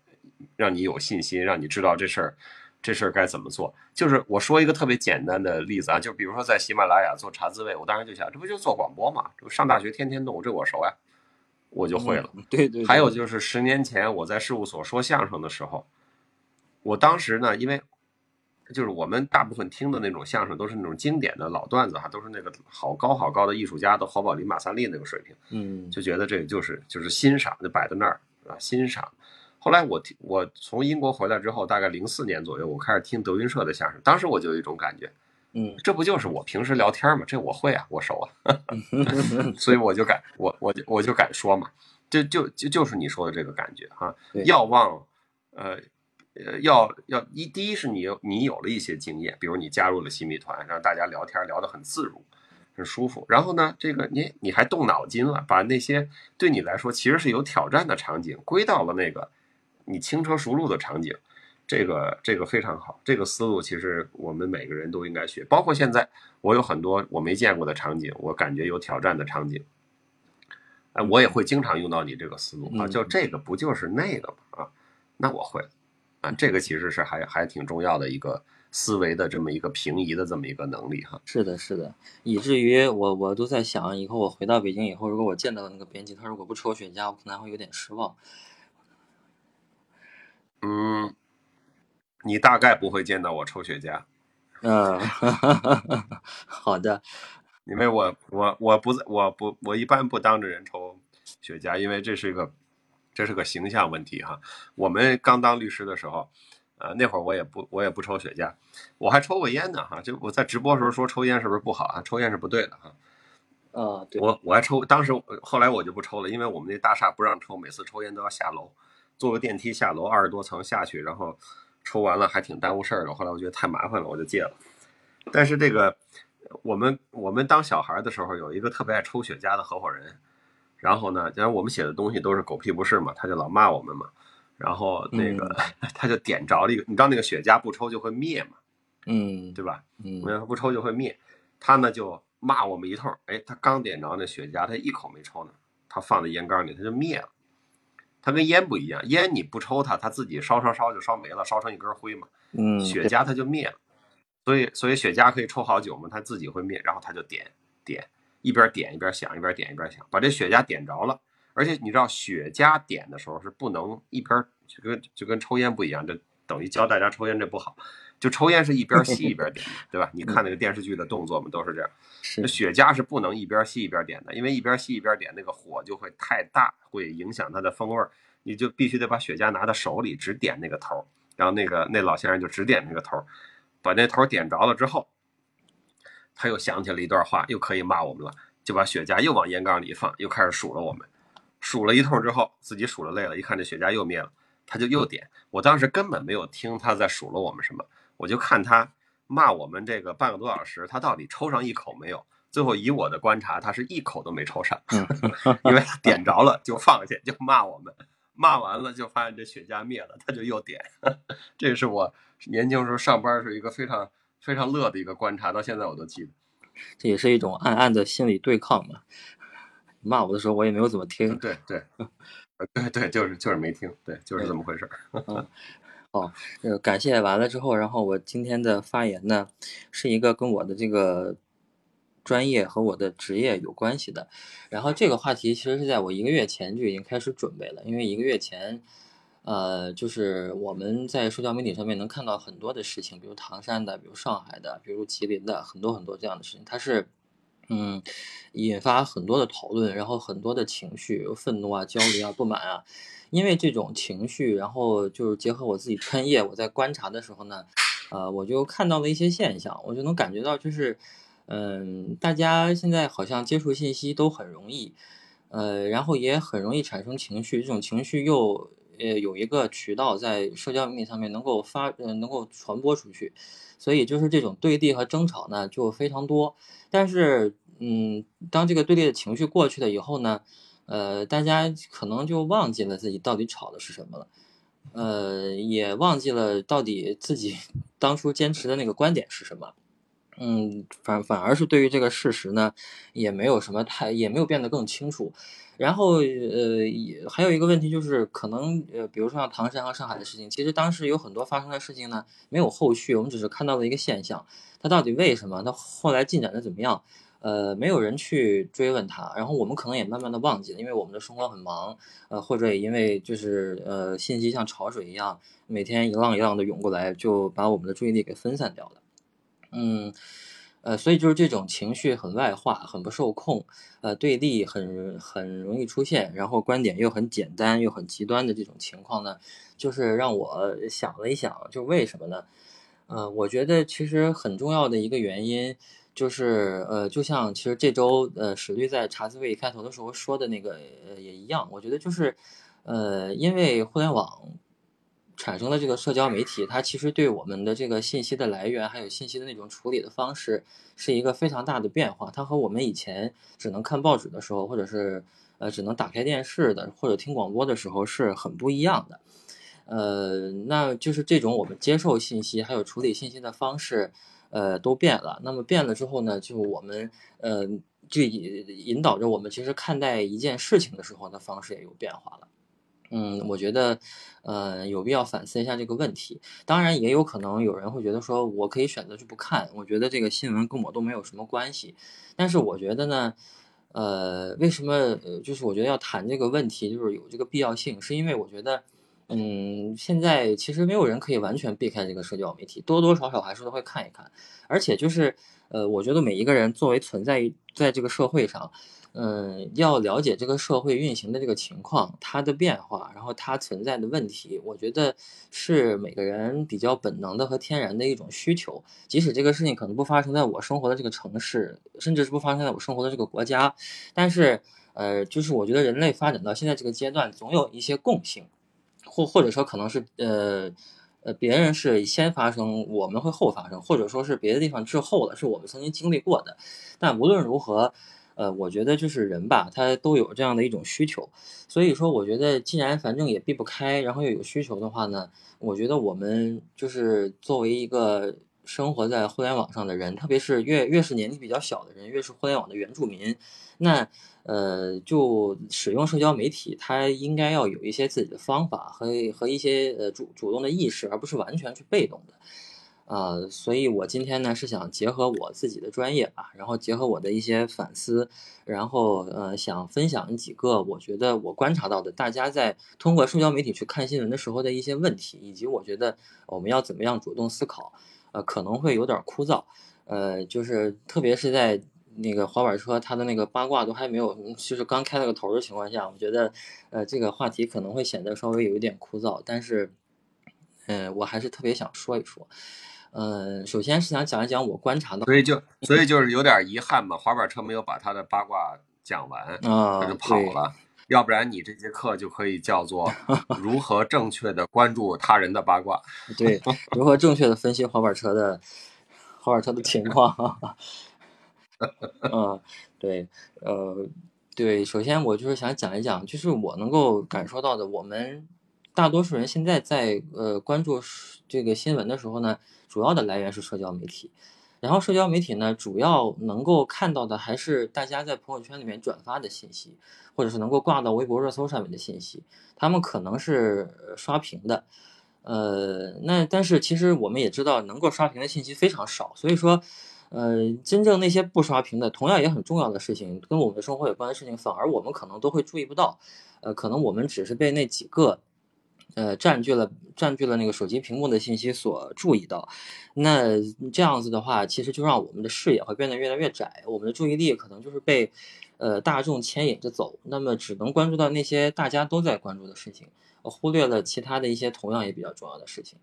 让你有信心，让你知道这事儿这事儿该怎么做。就是我说一个特别简单的例子啊，就比如说在喜马拉雅做茶滋味，我当时就想，这不就做广播嘛？这不上大学天天弄，这我熟呀。我就会了，对对。还有就是十年前我在事务所说相声的时候，我当时呢，因为就是我们大部分听的那种相声都是那种经典的老段子哈，都是那个好高好高的艺术家的侯宝林、马三立那个水平，嗯，就觉得这个就是就是欣赏，就摆在那儿啊欣赏。后来我听我从英国回来之后，大概零四年左右，我开始听德云社的相声，当时我就有一种感觉。嗯，这不就是我平时聊天嘛？这我会啊，我熟啊，[LAUGHS] 所以我就敢，我我就我就敢说嘛，就就就就是你说的这个感觉哈。要忘，呃呃，要要一第一是你有你有了一些经验，比如你加入了新密团，让大家聊天聊得很自如，很舒服。然后呢，这个你你还动脑筋了，把那些对你来说其实是有挑战的场景归到了那个你轻车熟路的场景。这个这个非常好，这个思路其实我们每个人都应该学。包括现在，我有很多我没见过的场景，我感觉有挑战的场景，哎，我也会经常用到你这个思路啊，就这个不就是那个吗？啊，那我会，啊，这个其实是还还挺重要的一个思维的这么一个平移的这么一个能力哈。是的，是的，以至于我我都在想，以后我回到北京以后，如果我见到那个编辑，他如果不抽雪茄，我可能会有点失望。嗯。你大概不会见到我抽雪茄，嗯，[LAUGHS] 好的，因为我我我不我不我一般不当着人抽雪茄，因为这是一个这是个形象问题哈。我们刚当律师的时候，呃，那会儿我也不我也不抽雪茄，我还抽过烟呢哈。就我在直播时候说抽烟是不是不好啊？抽烟是不对的哈。啊，对，我我还抽，当时后来我就不抽了，因为我们那大厦不让抽，每次抽烟都要下楼，坐个电梯下楼二十多层下去，然后。抽完了还挺耽误事儿的，后来我觉得太麻烦了，我就戒了。但是这个，我们我们当小孩的时候有一个特别爱抽雪茄的合伙人，然后呢，然后我们写的东西都是狗屁不是嘛，他就老骂我们嘛。然后那个 [LAUGHS] 他就点着了一个，你知道那个雪茄不抽就会灭嘛，嗯，对吧？嗯，不抽就会灭。他呢就骂我们一通，哎，他刚点着那雪茄，他一口没抽呢，他放在烟缸里他就灭了。它跟烟不一样，烟你不抽它，它自己烧烧烧就烧没了，烧成一根灰嘛。嗯，雪茄它就灭了，所以所以雪茄可以抽好久嘛，它自己会灭，然后它就点点，一边点一边响，一边点一边响，把这雪茄点着了。而且你知道雪茄点的时候是不能一边就跟就跟抽烟不一样，这等于教大家抽烟这不好。就抽烟是一边吸一边点，[LAUGHS] 对吧？你看那个电视剧的动作嘛，都是这样。是雪茄是不能一边吸一边点的，因为一边吸一边点，那个火就会太大，会影响它的风味儿。你就必须得把雪茄拿到手里，只点那个头儿，然后那个那老先生就只点那个头儿，把那头儿点着了之后，他又想起了一段话，又可以骂我们了，就把雪茄又往烟缸里一放，又开始数了我们。数了一通之后，自己数了累了，一看这雪茄又灭了，他就又点。我当时根本没有听他在数落我们什么。我就看他骂我们这个半个多小时，他到底抽上一口没有？最后以我的观察，他是一口都没抽上，[LAUGHS] 因为他点着了就放下，就骂我们，骂完了就发现这雪茄灭了，他就又点。[LAUGHS] 这是我年轻时候上班是一个非常非常乐的一个观察，到现在我都记得。这也是一种暗暗的心理对抗嘛。骂我的时候我也没有怎么听，对对，对 [LAUGHS] 对，就是就是没听，对，就是这么回事儿。嗯。哦，呃，感谢完了之后，然后我今天的发言呢，是一个跟我的这个专业和我的职业有关系的。然后这个话题其实是在我一个月前就已经开始准备了，因为一个月前，呃，就是我们在社交媒体上面能看到很多的事情，比如唐山的，比如上海的，比如吉林的，很多很多这样的事情，它是，嗯，引发很多的讨论，然后很多的情绪，愤怒啊、焦虑啊、不满啊。因为这种情绪，然后就是结合我自己专业，我在观察的时候呢，呃，我就看到了一些现象，我就能感觉到，就是，嗯，大家现在好像接触信息都很容易，呃，然后也很容易产生情绪，这种情绪又呃有一个渠道在社交媒体上面能够发，呃，能够传播出去，所以就是这种对立和争吵呢就非常多。但是，嗯，当这个对立的情绪过去了以后呢？呃，大家可能就忘记了自己到底吵的是什么了，呃，也忘记了到底自己 [LAUGHS] 当初坚持的那个观点是什么，嗯，反反而是对于这个事实呢，也没有什么太，也没有变得更清楚。然后，呃，也还有一个问题就是，可能呃，比如说像唐山和上海的事情，其实当时有很多发生的事情呢，没有后续，我们只是看到了一个现象，它到底为什么，它后来进展的怎么样？呃，没有人去追问他，然后我们可能也慢慢的忘记了，因为我们的生活很忙，呃，或者也因为就是呃信息像潮水一样，每天一浪一浪的涌过来，就把我们的注意力给分散掉了。嗯，呃，所以就是这种情绪很外化，很不受控，呃，对立很很容易出现，然后观点又很简单又很极端的这种情况呢，就是让我想了一想，就为什么呢？呃，我觉得其实很重要的一个原因。就是呃，就像其实这周呃史律在茶滋味开头的时候说的那个呃也一样，我觉得就是呃，因为互联网产生的这个社交媒体，它其实对我们的这个信息的来源还有信息的那种处理的方式是一个非常大的变化。它和我们以前只能看报纸的时候，或者是呃只能打开电视的或者听广播的时候是很不一样的。呃，那就是这种我们接受信息还有处理信息的方式。呃，都变了。那么变了之后呢，就我们呃，就引引导着我们，其实看待一件事情的时候的方式也有变化了。嗯，我觉得呃，有必要反思一下这个问题。当然，也有可能有人会觉得说，我可以选择去不看，我觉得这个新闻跟我都没有什么关系。但是我觉得呢，呃，为什么，就是我觉得要谈这个问题，就是有这个必要性，是因为我觉得。嗯，现在其实没有人可以完全避开这个社交媒体，多多少少还是都会看一看。而且就是，呃，我觉得每一个人作为存在于在这个社会上，嗯，要了解这个社会运行的这个情况，它的变化，然后它存在的问题，我觉得是每个人比较本能的和天然的一种需求。即使这个事情可能不发生在我生活的这个城市，甚至是不发生在我生活的这个国家，但是，呃，就是我觉得人类发展到现在这个阶段，总有一些共性。或或者说可能是呃呃别人是先发生，我们会后发生，或者说是别的地方滞后了，是我们曾经经历过的。但无论如何，呃，我觉得就是人吧，他都有这样的一种需求。所以说，我觉得既然反正也避不开，然后又有需求的话呢，我觉得我们就是作为一个生活在互联网上的人，特别是越越是年纪比较小的人，越是互联网的原住民，那呃，就使用社交媒体，它应该要有一些自己的方法和和一些呃主主动的意识，而不是完全去被动的。呃，所以我今天呢是想结合我自己的专业吧，然后结合我的一些反思，然后呃想分享几个我觉得我观察到的大家在通过社交媒体去看新闻的时候的一些问题，以及我觉得我们要怎么样主动思考。呃，可能会有点枯燥，呃，就是特别是在那个滑板车它的那个八卦都还没有，就是刚开了个头的情况下，我觉得呃这个话题可能会显得稍微有一点枯燥，但是嗯，我还是特别想说一说。嗯，首先是想讲一讲我观察到，所以就所以就是有点遗憾嘛，滑板车没有把他的八卦讲完，啊，他就跑了。要不然你这节课就可以叫做 [LAUGHS] 如何正确的关注他人的八卦，对，如何正确的分析滑板车的滑板车的情况。[LAUGHS] 嗯，对，呃，对，首先我就是想讲一讲，就是我能够感受到的，我们大多数人现在在呃关注这个新闻的时候呢。主要的来源是社交媒体，然后社交媒体呢，主要能够看到的还是大家在朋友圈里面转发的信息，或者是能够挂到微博热搜上面的信息，他们可能是刷屏的，呃，那但是其实我们也知道，能够刷屏的信息非常少，所以说，呃，真正那些不刷屏的，同样也很重要的事情，跟我们的生活有关的事情，反而我们可能都会注意不到，呃，可能我们只是被那几个。呃，占据了占据了那个手机屏幕的信息所注意到，那这样子的话，其实就让我们的视野会变得越来越窄，我们的注意力可能就是被呃大众牵引着走，那么只能关注到那些大家都在关注的事情，忽略了其他的一些同样也比较重要的事情。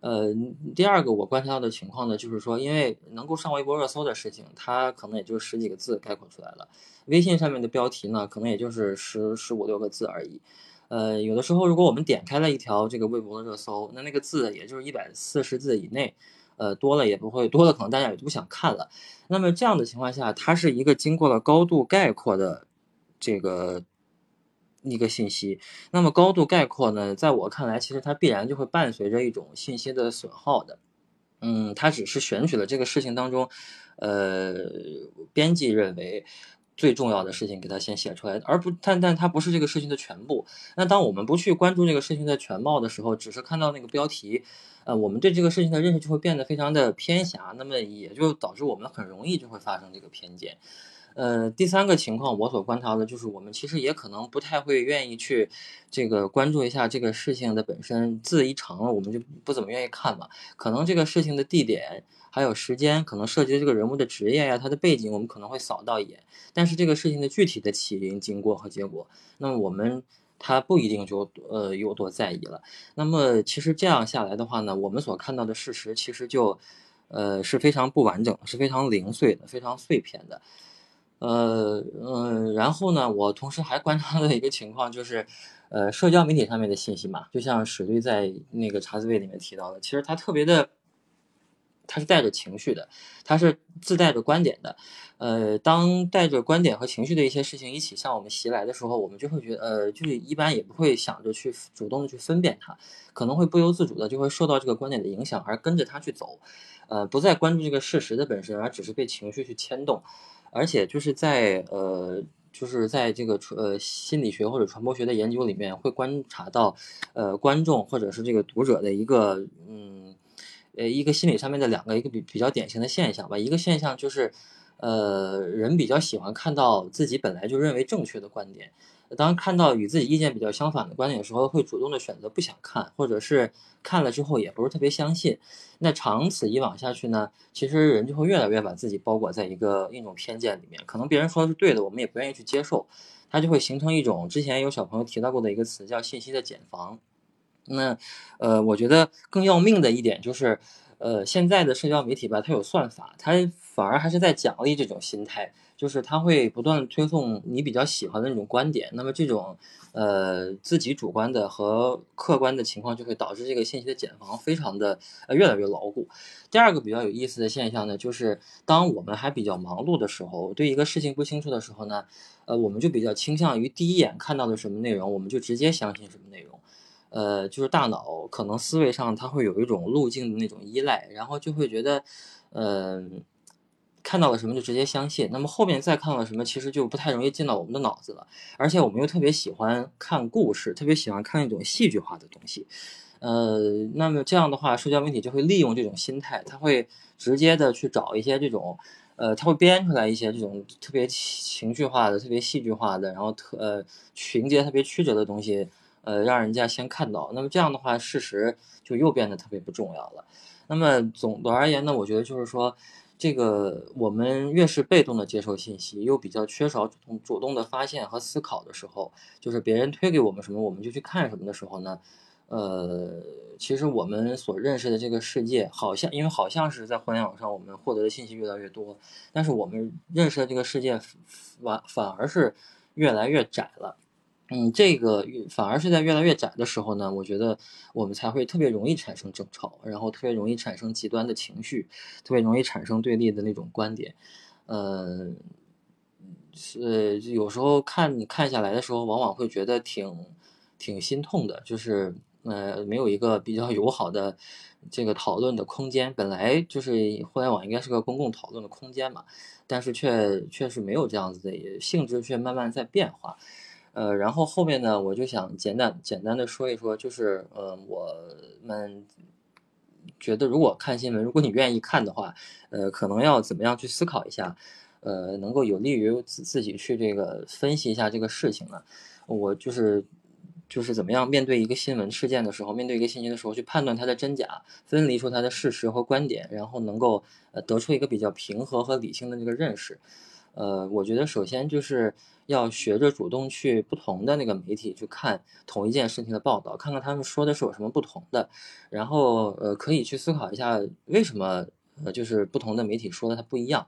呃，第二个我观察到的情况呢，就是说，因为能够上微博热搜的事情，它可能也就十几个字概括出来了，微信上面的标题呢，可能也就是十十五六个字而已。呃，有的时候，如果我们点开了一条这个微博的热搜，那那个字也就是一百四十字以内，呃，多了也不会多了，可能大家也就不想看了。那么这样的情况下，它是一个经过了高度概括的这个一个信息。那么高度概括呢，在我看来，其实它必然就会伴随着一种信息的损耗的。嗯，它只是选取了这个事情当中，呃，编辑认为。最重要的事情给他先写出来，而不但但它不是这个事情的全部。那当我们不去关注这个事情的全貌的时候，只是看到那个标题，呃，我们对这个事情的认识就会变得非常的偏狭，那么也就导致我们很容易就会发生这个偏见。呃，第三个情况我所观察的就是，我们其实也可能不太会愿意去这个关注一下这个事情的本身，字一长了我们就不怎么愿意看嘛。可能这个事情的地点。还有时间可能涉及这个人物的职业呀，他的背景，我们可能会扫到一眼。但是这个事情的具体的起因、经过和结果，那么我们他不一定就呃有多在意了。那么其实这样下来的话呢，我们所看到的事实其实就呃是非常不完整，是非常零碎的，非常碎片的。呃嗯，然后呢，我同时还观察到一个情况，就是呃社交媒体上面的信息嘛，就像史律在那个茶滋味里面提到的，其实它特别的。它是带着情绪的，它是自带着观点的，呃，当带着观点和情绪的一些事情一起向我们袭来的时候，我们就会觉得，呃，就是一般也不会想着去主动的去分辨它，可能会不由自主的就会受到这个观点的影响而跟着它去走，呃，不再关注这个事实的本身，而只是被情绪去牵动，而且就是在呃，就是在这个呃心理学或者传播学的研究里面会观察到，呃，观众或者是这个读者的一个嗯。呃，一个心理上面的两个一个比比较典型的现象吧。一个现象就是，呃，人比较喜欢看到自己本来就认为正确的观点，当看到与自己意见比较相反的观点的时候，会主动的选择不想看，或者是看了之后也不是特别相信。那长此以往下去呢，其实人就会越来越把自己包裹在一个一种偏见里面。可能别人说的是对的，我们也不愿意去接受，它就会形成一种之前有小朋友提到过的一个词，叫信息的茧房。那，呃，我觉得更要命的一点就是，呃，现在的社交媒体吧，它有算法，它反而还是在奖励这种心态，就是它会不断推送你比较喜欢的那种观点。那么这种，呃，自己主观的和客观的情况，就会导致这个信息的茧房非常的呃越来越牢固。第二个比较有意思的现象呢，就是当我们还比较忙碌的时候，对一个事情不清楚的时候呢，呃，我们就比较倾向于第一眼看到的什么内容，我们就直接相信什么内容。呃，就是大脑可能思维上它会有一种路径的那种依赖，然后就会觉得，嗯，看到了什么就直接相信，那么后面再看到了什么，其实就不太容易进到我们的脑子了。而且我们又特别喜欢看故事，特别喜欢看一种戏剧化的东西。呃，那么这样的话，社交媒体就会利用这种心态，他会直接的去找一些这种，呃，他会编出来一些这种特别情绪化的、特别戏剧化的，然后特呃情节特别曲折的东西，呃，让人家先看到。那么这样的话，事实就又变得特别不重要了。那么总的而言呢，我觉得就是说，这个我们越是被动的接受信息，又比较缺少主动主动的发现和思考的时候，就是别人推给我们什么，我们就去看什么的时候呢？呃，其实我们所认识的这个世界，好像因为好像是在互联网上我们获得的信息越来越多，但是我们认识的这个世界反反而是越来越窄了。嗯，这个反而是在越来越窄的时候呢，我觉得我们才会特别容易产生争吵，然后特别容易产生极端的情绪，特别容易产生对立的那种观点。呃，是有时候看你看下来的时候，往往会觉得挺挺心痛的，就是。呃，没有一个比较友好的这个讨论的空间。本来就是互联网应该是个公共讨论的空间嘛，但是却却是没有这样子的性质，却慢慢在变化。呃，然后后面呢，我就想简单简单的说一说，就是呃，我们觉得如果看新闻，如果你愿意看的话，呃，可能要怎么样去思考一下，呃，能够有利于自自己去这个分析一下这个事情呢？我就是。就是怎么样面对一个新闻事件的时候，面对一个信息的时候，去判断它的真假，分离出它的事实和观点，然后能够呃得出一个比较平和和理性的这个认识。呃，我觉得首先就是要学着主动去不同的那个媒体去看同一件事情的报道，看看他们说的是有什么不同的，然后呃可以去思考一下为什么呃就是不同的媒体说的它不一样。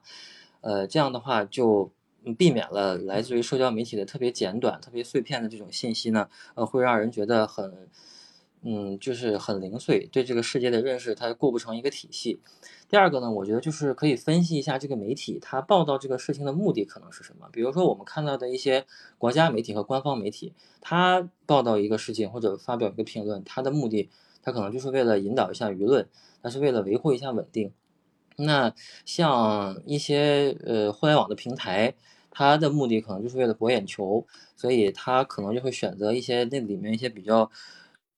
呃，这样的话就。避免了来自于社交媒体的特别简短、特别碎片的这种信息呢，呃，会让人觉得很，嗯，就是很零碎，对这个世界的认识它构不成一个体系。第二个呢，我觉得就是可以分析一下这个媒体它报道这个事情的目的可能是什么。比如说我们看到的一些国家媒体和官方媒体，它报道一个事情或者发表一个评论，它的目的它可能就是为了引导一下舆论，它是为了维护一下稳定。那像一些呃互联网的平台。它的目的可能就是为了博眼球，所以它可能就会选择一些那里面一些比较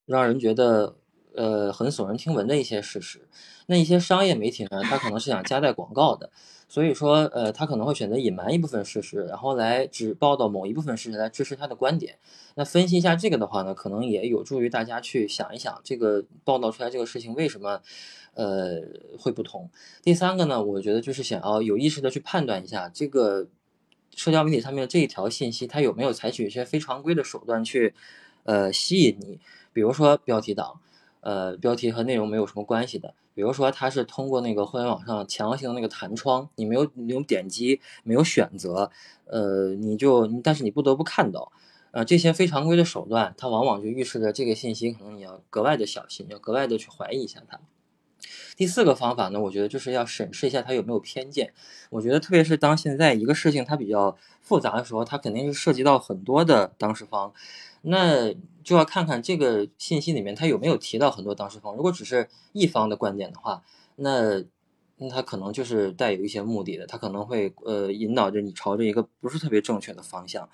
让人觉得呃很耸人听闻的一些事实。那一些商业媒体呢，他可能是想夹带广告的，所以说呃他可能会选择隐瞒一部分事实，然后来只报道某一部分事实来支持他的观点。那分析一下这个的话呢，可能也有助于大家去想一想这个报道出来这个事情为什么呃会不同。第三个呢，我觉得就是想要有意识的去判断一下这个。社交媒体上面这一条信息，它有没有采取一些非常规的手段去，呃，吸引你？比如说标题党，呃，标题和内容没有什么关系的。比如说它是通过那个互联网上强行那个弹窗，你没有你有点击，没有选择，呃，你就但是你不得不看到，呃，这些非常规的手段，它往往就预示着这个信息可能你要格外的小心，要格外的去怀疑一下它。第四个方法呢，我觉得就是要审视一下它有没有偏见。我觉得特别是当现在一个事情它比较复杂的时候，它肯定是涉及到很多的当事方，那就要看看这个信息里面它有没有提到很多当事方。如果只是一方的观点的话，那那他可能就是带有一些目的的，他可能会呃引导着你朝着一个不是特别正确的方向，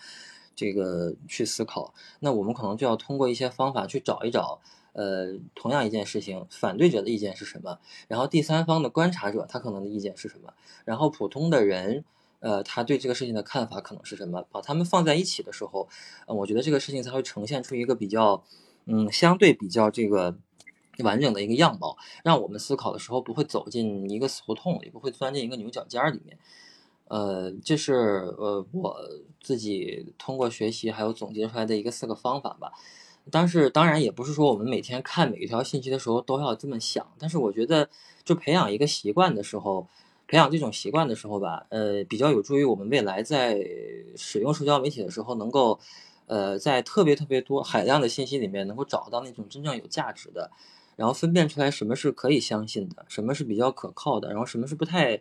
这个去思考。那我们可能就要通过一些方法去找一找。呃，同样一件事情，反对者的意见是什么？然后第三方的观察者他可能的意见是什么？然后普通的人，呃，他对这个事情的看法可能是什么？把他们放在一起的时候，呃，我觉得这个事情才会呈现出一个比较，嗯，相对比较这个完整的一个样貌，让我们思考的时候不会走进一个死胡同，也不会钻进一个牛角尖儿里面。呃，这是呃我自己通过学习还有总结出来的一个四个方法吧。但是当然也不是说我们每天看每一条信息的时候都要这么想，但是我觉得就培养一个习惯的时候，培养这种习惯的时候吧，呃，比较有助于我们未来在使用社交媒体的时候，能够，呃，在特别特别多海量的信息里面，能够找到那种真正有价值的，然后分辨出来什么是可以相信的，什么是比较可靠的，然后什么是不太，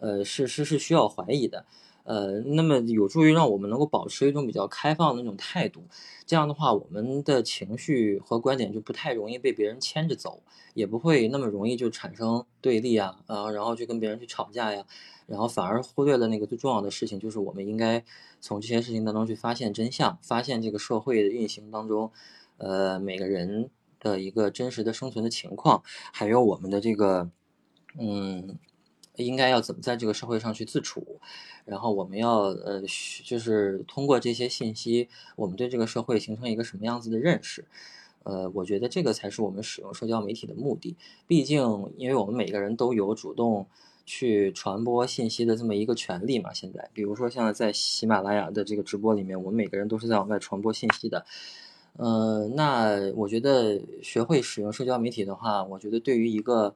呃，是是是需要怀疑的。呃，那么有助于让我们能够保持一种比较开放的那种态度。这样的话，我们的情绪和观点就不太容易被别人牵着走，也不会那么容易就产生对立啊，啊，然后就跟别人去吵架呀，然后反而忽略了那个最重要的事情，就是我们应该从这些事情当中去发现真相，发现这个社会的运行当中，呃，每个人的一个真实的生存的情况，还有我们的这个，嗯。应该要怎么在这个社会上去自处，然后我们要呃，就是通过这些信息，我们对这个社会形成一个什么样子的认识？呃，我觉得这个才是我们使用社交媒体的目的。毕竟，因为我们每个人都有主动去传播信息的这么一个权利嘛。现在，比如说像在喜马拉雅的这个直播里面，我们每个人都是在往外传播信息的。呃，那我觉得学会使用社交媒体的话，我觉得对于一个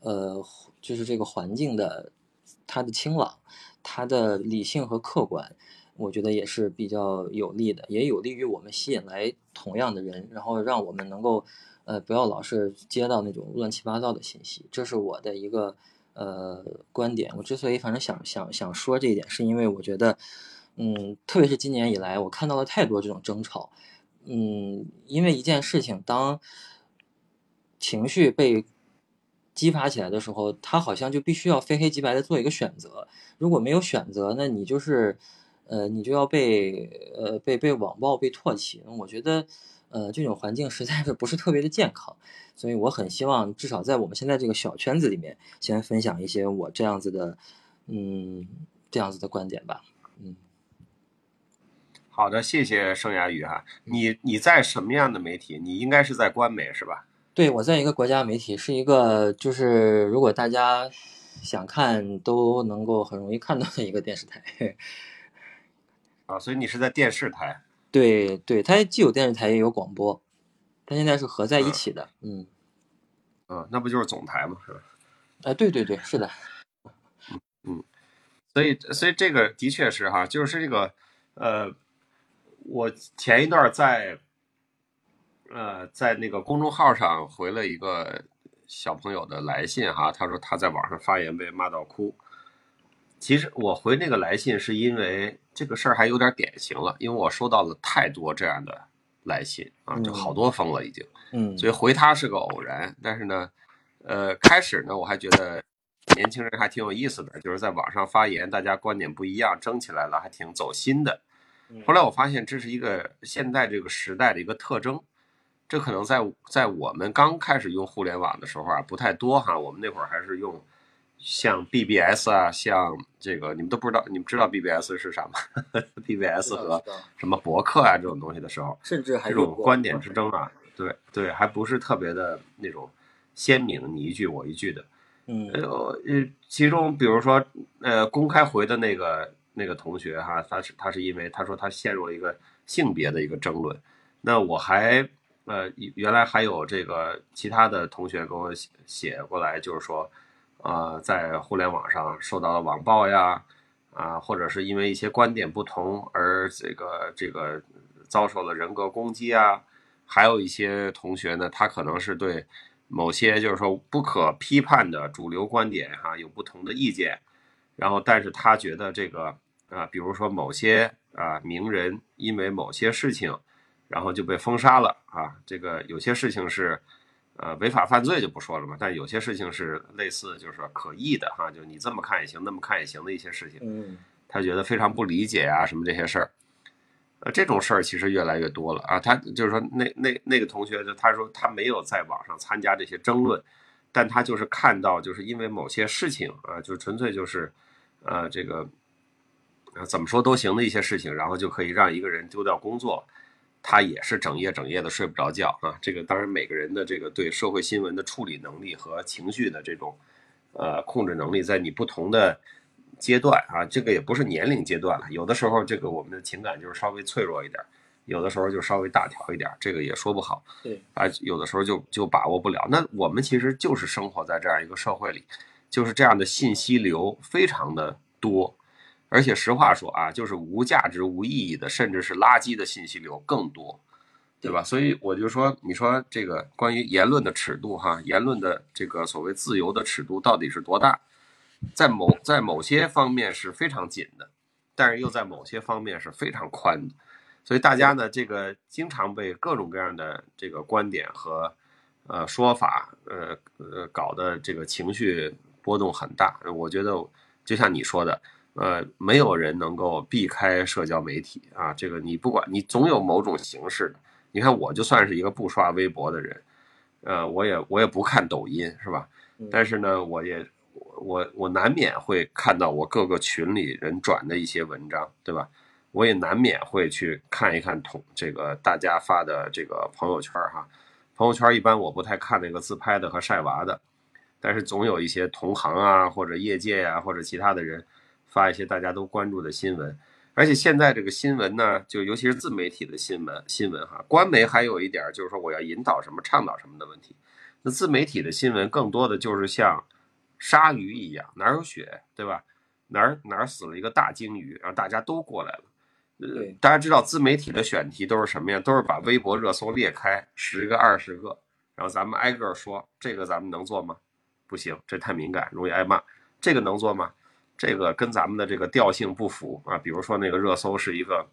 呃。就是这个环境的，它的清朗，它的理性和客观，我觉得也是比较有利的，也有利于我们吸引来同样的人，然后让我们能够，呃，不要老是接到那种乱七八糟的信息。这是我的一个呃观点。我之所以反正想想想说这一点，是因为我觉得，嗯，特别是今年以来，我看到了太多这种争吵，嗯，因为一件事情，当情绪被。激发起来的时候，他好像就必须要非黑即白的做一个选择。如果没有选择，那你就是，呃，你就要被呃被被网暴、被唾弃。我觉得，呃，这种环境实在是不是特别的健康。所以我很希望，至少在我们现在这个小圈子里面，先分享一些我这样子的，嗯，这样子的观点吧。嗯，好的，谢谢盛雅宇哈。你你在什么样的媒体？你应该是在官媒是吧？对，我在一个国家媒体，是一个就是如果大家想看都能够很容易看到的一个电视台。[LAUGHS] 啊，所以你是在电视台？对对，它既有电视台也有广播，它现在是合在一起的。嗯，嗯，那不就是总台吗？是吧？哎，对对对，是的。嗯嗯，所以所以这个的确是哈，就是这个呃，我前一段在。呃，在那个公众号上回了一个小朋友的来信哈，他说他在网上发言被骂到哭。其实我回那个来信是因为这个事儿还有点典型了，因为我收到了太多这样的来信啊，就好多封了已经。嗯。所以回他是个偶然，但是呢，呃，开始呢我还觉得年轻人还挺有意思的，就是在网上发言，大家观点不一样，争起来了，还挺走心的。后来我发现这是一个现在这个时代的一个特征。这可能在在我们刚开始用互联网的时候啊，不太多哈。我们那会儿还是用像 BBS 啊，像这个你们都不知道，你们知道 BBS 是啥吗？[LAUGHS] BBS 和什么博客啊这种东西的时候，甚至还这种观点之争啊，对对，还不是特别的那种鲜明，你一句我一句的。嗯，呃，其中比如说呃，公开回的那个那个同学哈，他是他是因为他说他陷入了一个性别的一个争论，那我还。呃，原来还有这个其他的同学给我写写过来，就是说，呃，在互联网上受到了网暴呀，啊，或者是因为一些观点不同而这个这个遭受了人格攻击啊，还有一些同学呢，他可能是对某些就是说不可批判的主流观点哈有不同的意见，然后但是他觉得这个啊，比如说某些啊名人因为某些事情。然后就被封杀了啊！这个有些事情是，呃，违法犯罪就不说了嘛。但有些事情是类似，就是说可议的哈，就你这么看也行，那么看也行的一些事情，嗯，他觉得非常不理解啊，什么这些事儿，呃，这种事儿其实越来越多了啊。他就是说，那那那个同学就他说他没有在网上参加这些争论，但他就是看到，就是因为某些事情啊，就纯粹就是，呃，这个，怎么说都行的一些事情，然后就可以让一个人丢掉工作。他也是整夜整夜的睡不着觉啊！这个当然每个人的这个对社会新闻的处理能力和情绪的这种，呃，控制能力，在你不同的阶段啊，这个也不是年龄阶段了。有的时候这个我们的情感就是稍微脆弱一点，有的时候就稍微大条一点，这个也说不好。对啊，有的时候就就把握不了。那我们其实就是生活在这样一个社会里，就是这样的信息流非常的多。而且实话说啊，就是无价值、无意义的，甚至是垃圾的信息流更多，对吧？所以我就说，你说这个关于言论的尺度，哈，言论的这个所谓自由的尺度到底是多大？在某在某些方面是非常紧的，但是又在某些方面是非常宽的，所以大家呢，这个经常被各种各样的这个观点和呃说法，呃呃搞得这个情绪波动很大。我觉得就像你说的，呃，没有人能够避开社交媒体啊，这个你不管你总有某种形式。你看，我就算是一个不刷微博的人，呃，我也我也不看抖音，是吧？但是呢，我也我我难免会看到我各个群里人转的一些文章，对吧？我也难免会去看一看同这个大家发的这个朋友圈哈。朋友圈一般我不太看那个自拍的和晒娃的，但是总有一些同行啊或者业界呀或者其他的人发一些大家都关注的新闻。而且现在这个新闻呢，就尤其是自媒体的新闻，新闻哈，官媒还有一点就是说我要引导什么、倡导什么的问题。那自媒体的新闻更多的就是像鲨鱼一样，哪有血，对吧？哪儿哪儿死了一个大鲸鱼，然后大家都过来了。呃，大家知道自媒体的选题都是什么呀？都是把微博热搜列开十个、二十个，然后咱们挨个说，这个咱们能做吗？不行，这太敏感，容易挨骂。这个能做吗？这个跟咱们的这个调性不符啊，比如说那个热搜是一个，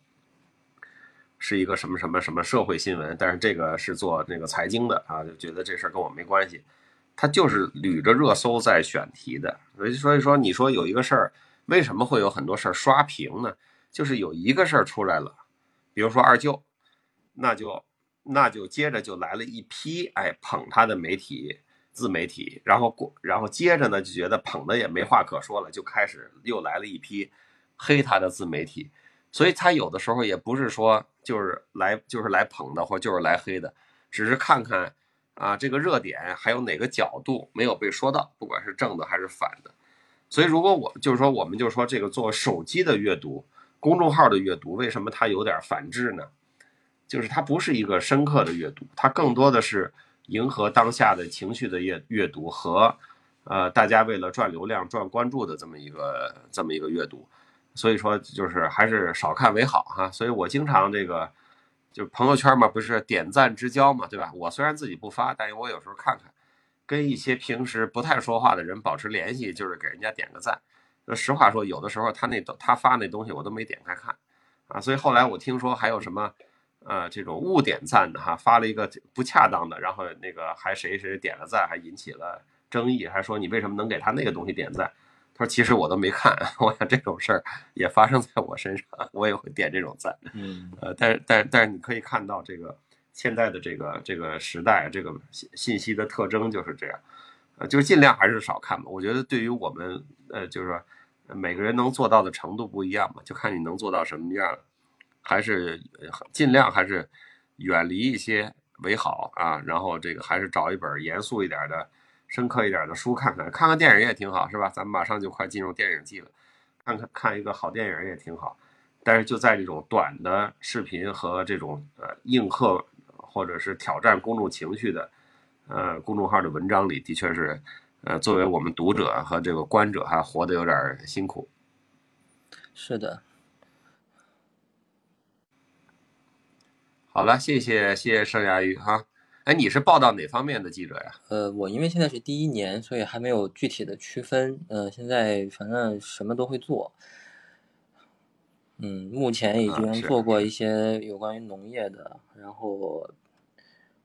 是一个什么什么什么社会新闻，但是这个是做那个财经的啊，就觉得这事儿跟我没关系，他就是捋着热搜在选题的，所以所以说你说有一个事儿，为什么会有很多事儿刷屏呢？就是有一个事儿出来了，比如说二舅，那就那就接着就来了一批哎捧他的媒体。自媒体，然后过，然后接着呢，就觉得捧的也没话可说了，就开始又来了一批黑他的自媒体，所以他有的时候也不是说就是来就是来捧的，或就是来黑的，只是看看啊这个热点还有哪个角度没有被说到，不管是正的还是反的。所以如果我就是说，我们就说这个做手机的阅读，公众号的阅读，为什么它有点反制呢？就是它不是一个深刻的阅读，它更多的是。迎合当下的情绪的阅阅读和，呃，大家为了赚流量、赚关注的这么一个这么一个阅读，所以说就是还是少看为好哈。所以我经常这个就朋友圈嘛，不是点赞之交嘛，对吧？我虽然自己不发，但是我有时候看看，跟一些平时不太说话的人保持联系，就是给人家点个赞。那实话说，有的时候他那他发那东西我都没点开看啊。所以后来我听说还有什么。呃，这种误点赞的哈，发了一个不恰当的，然后那个还谁谁点了赞，还引起了争议，还说你为什么能给他那个东西点赞？他说其实我都没看。[LAUGHS] 我想这种事儿也发生在我身上，我也会点这种赞。嗯，呃，但是但是但是你可以看到这个现在的这个这个时代，这个信信息的特征就是这样，呃，就是尽量还是少看吧。我觉得对于我们，呃，就是说每个人能做到的程度不一样嘛，就看你能做到什么样。还是尽量还是远离一些为好啊，然后这个还是找一本严肃一点的、深刻一点的书看看，看看电影也挺好，是吧？咱们马上就快进入电影季了，看看看一个好电影也挺好。但是就在这种短的视频和这种呃应和或者是挑战公众情绪的呃公众号的文章里，的确是呃作为我们读者和这个观者还活得有点辛苦。是的。好了，谢谢谢谢盛亚玉哈。哎，你是报道哪方面的记者呀？呃，我因为现在是第一年，所以还没有具体的区分。呃，现在反正什么都会做。嗯，目前已经做过一些有关于农业的，然后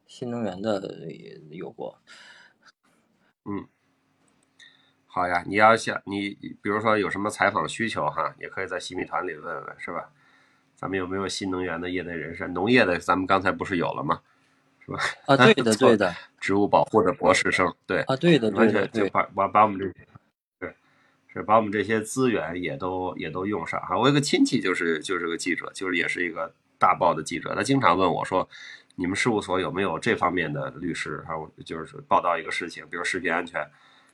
新能源的也有过。嗯，好呀，你要想你比如说有什么采访需求哈，也可以在新米团里问问，是吧？咱们有没有新能源的业内人士？农业的，咱们刚才不是有了吗？是吧？啊，对的，[LAUGHS] 对的。植物保护的博士生，对。啊，对的，对的，对。把把把我们这些，对，是把我们这些资源也都也都用上哈。我有个亲戚就是就是个记者，就是也是一个大报的记者，他经常问我说：“你们事务所有没有这方面的律师？哈，就是报道一个事情，比如食品安全，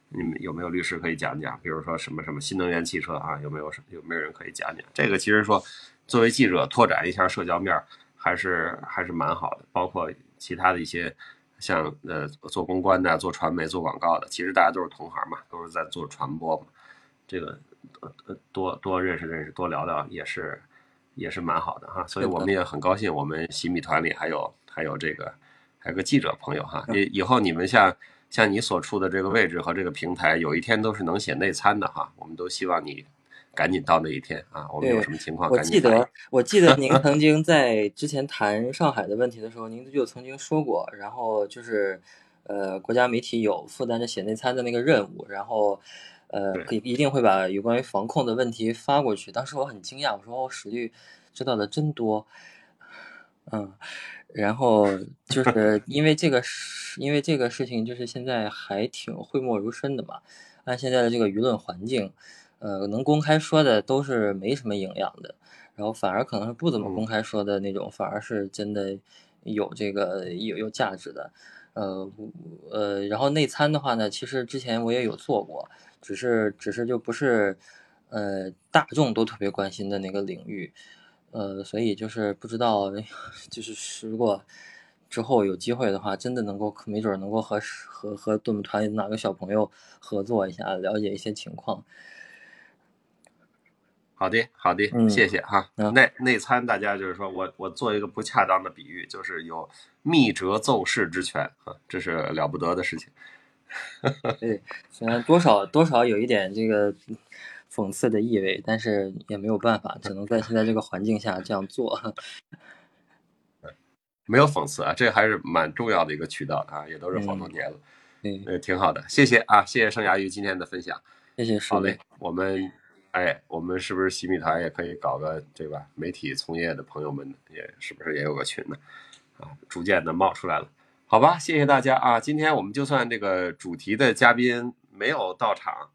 你们有没有律师可以讲讲？比如说什么什么新能源汽车啊，有没有什有没有人可以讲讲？这个其实说。”作为记者拓展一下社交面，还是还是蛮好的。包括其他的一些，像呃做公关的、做传媒、做广告的，其实大家都是同行嘛，都是在做传播嘛。这个呃多多认识认识，多聊聊也是也是蛮好的哈。所以我们也很高兴，我们洗米团里还有还有这个还有个记者朋友哈。以以后你们像像你所处的这个位置和这个平台，有一天都是能写内参的哈。我们都希望你。赶紧到那一天啊，我们有什么情况我记得，我记得您 [LAUGHS] 曾经在之前谈上海的问题的时候，您就曾经说过，然后就是，呃，国家媒体有负担着写内参的那个任务，然后，呃，对可以一定会把有关于防控的问题发过去。当时我很惊讶，我说哦，史律知道的真多，嗯，然后 [LAUGHS] 就是因为这个事，因为这个事情就是现在还挺讳莫如深的嘛，按现在的这个舆论环境。呃，能公开说的都是没什么营养的，然后反而可能是不怎么公开说的那种，反而是真的有这个有有价值的。呃呃，然后内参的话呢，其实之前我也有做过，只是只是就不是呃大众都特别关心的那个领域，呃，所以就是不知道，[LAUGHS] 就是如果之后有机会的话，真的能够没准能够和和和我们团里哪个小朋友合作一下，了解一些情况。好的，好的，嗯谢谢哈。啊内内参，大家就是说我我做一个不恰当的比喻，就是有密折奏事之权啊，这是了不得的事情。[LAUGHS] 对，虽然多少多少有一点这个讽刺的意味，但是也没有办法，只能在现在这个环境下这样做。[LAUGHS] 没有讽刺啊，这还是蛮重要的一个渠道啊，也都是好多年了，对，呃，挺好的，谢谢啊，谢谢盛雅玉今天的分享。谢谢好嘞。，我们哎，我们是不是洗米团也可以搞个对吧？媒体从业的朋友们也是不是也有个群呢？啊，逐渐的冒出来了。好吧，谢谢大家啊！今天我们就算这个主题的嘉宾没有到场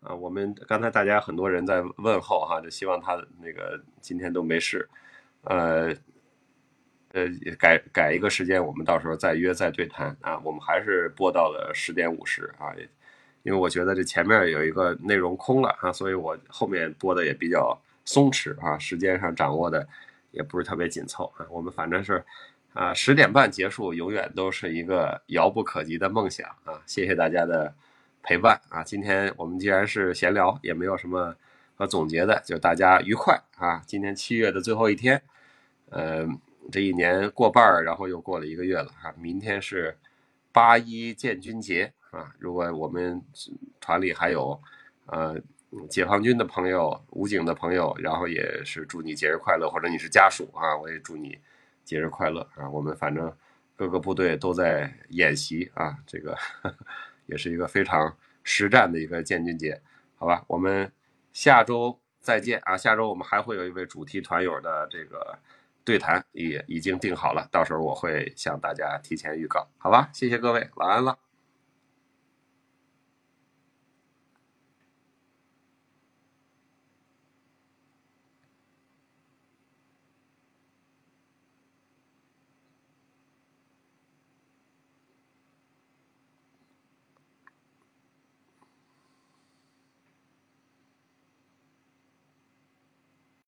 啊，我们刚才大家很多人在问候哈，就希望他那个今天都没事，呃呃，改改一个时间，我们到时候再约再对谈啊。我们还是播到了十点五十啊，因为我觉得这前面有一个内容空了啊，所以我后面播的也比较松弛啊，时间上掌握的也不是特别紧凑啊。我们反正是啊十点半结束，永远都是一个遥不可及的梦想啊！谢谢大家的陪伴啊！今天我们既然是闲聊，也没有什么和总结的，就大家愉快啊！今天七月的最后一天，呃，这一年过半儿，然后又过了一个月了啊！明天是八一建军节啊！如果我们团里还有呃解放军的朋友、武警的朋友，然后也是祝你节日快乐，或者你是家属啊，我也祝你节日快乐啊！我们反正各个部队都在演习啊，这个 [LAUGHS] 也是一个非常实战的一个建军节，好吧？我们下周再见啊！下周我们还会有一位主题团友的这个对谈也已经定好了，到时候我会向大家提前预告，好吧？谢谢各位，晚安了。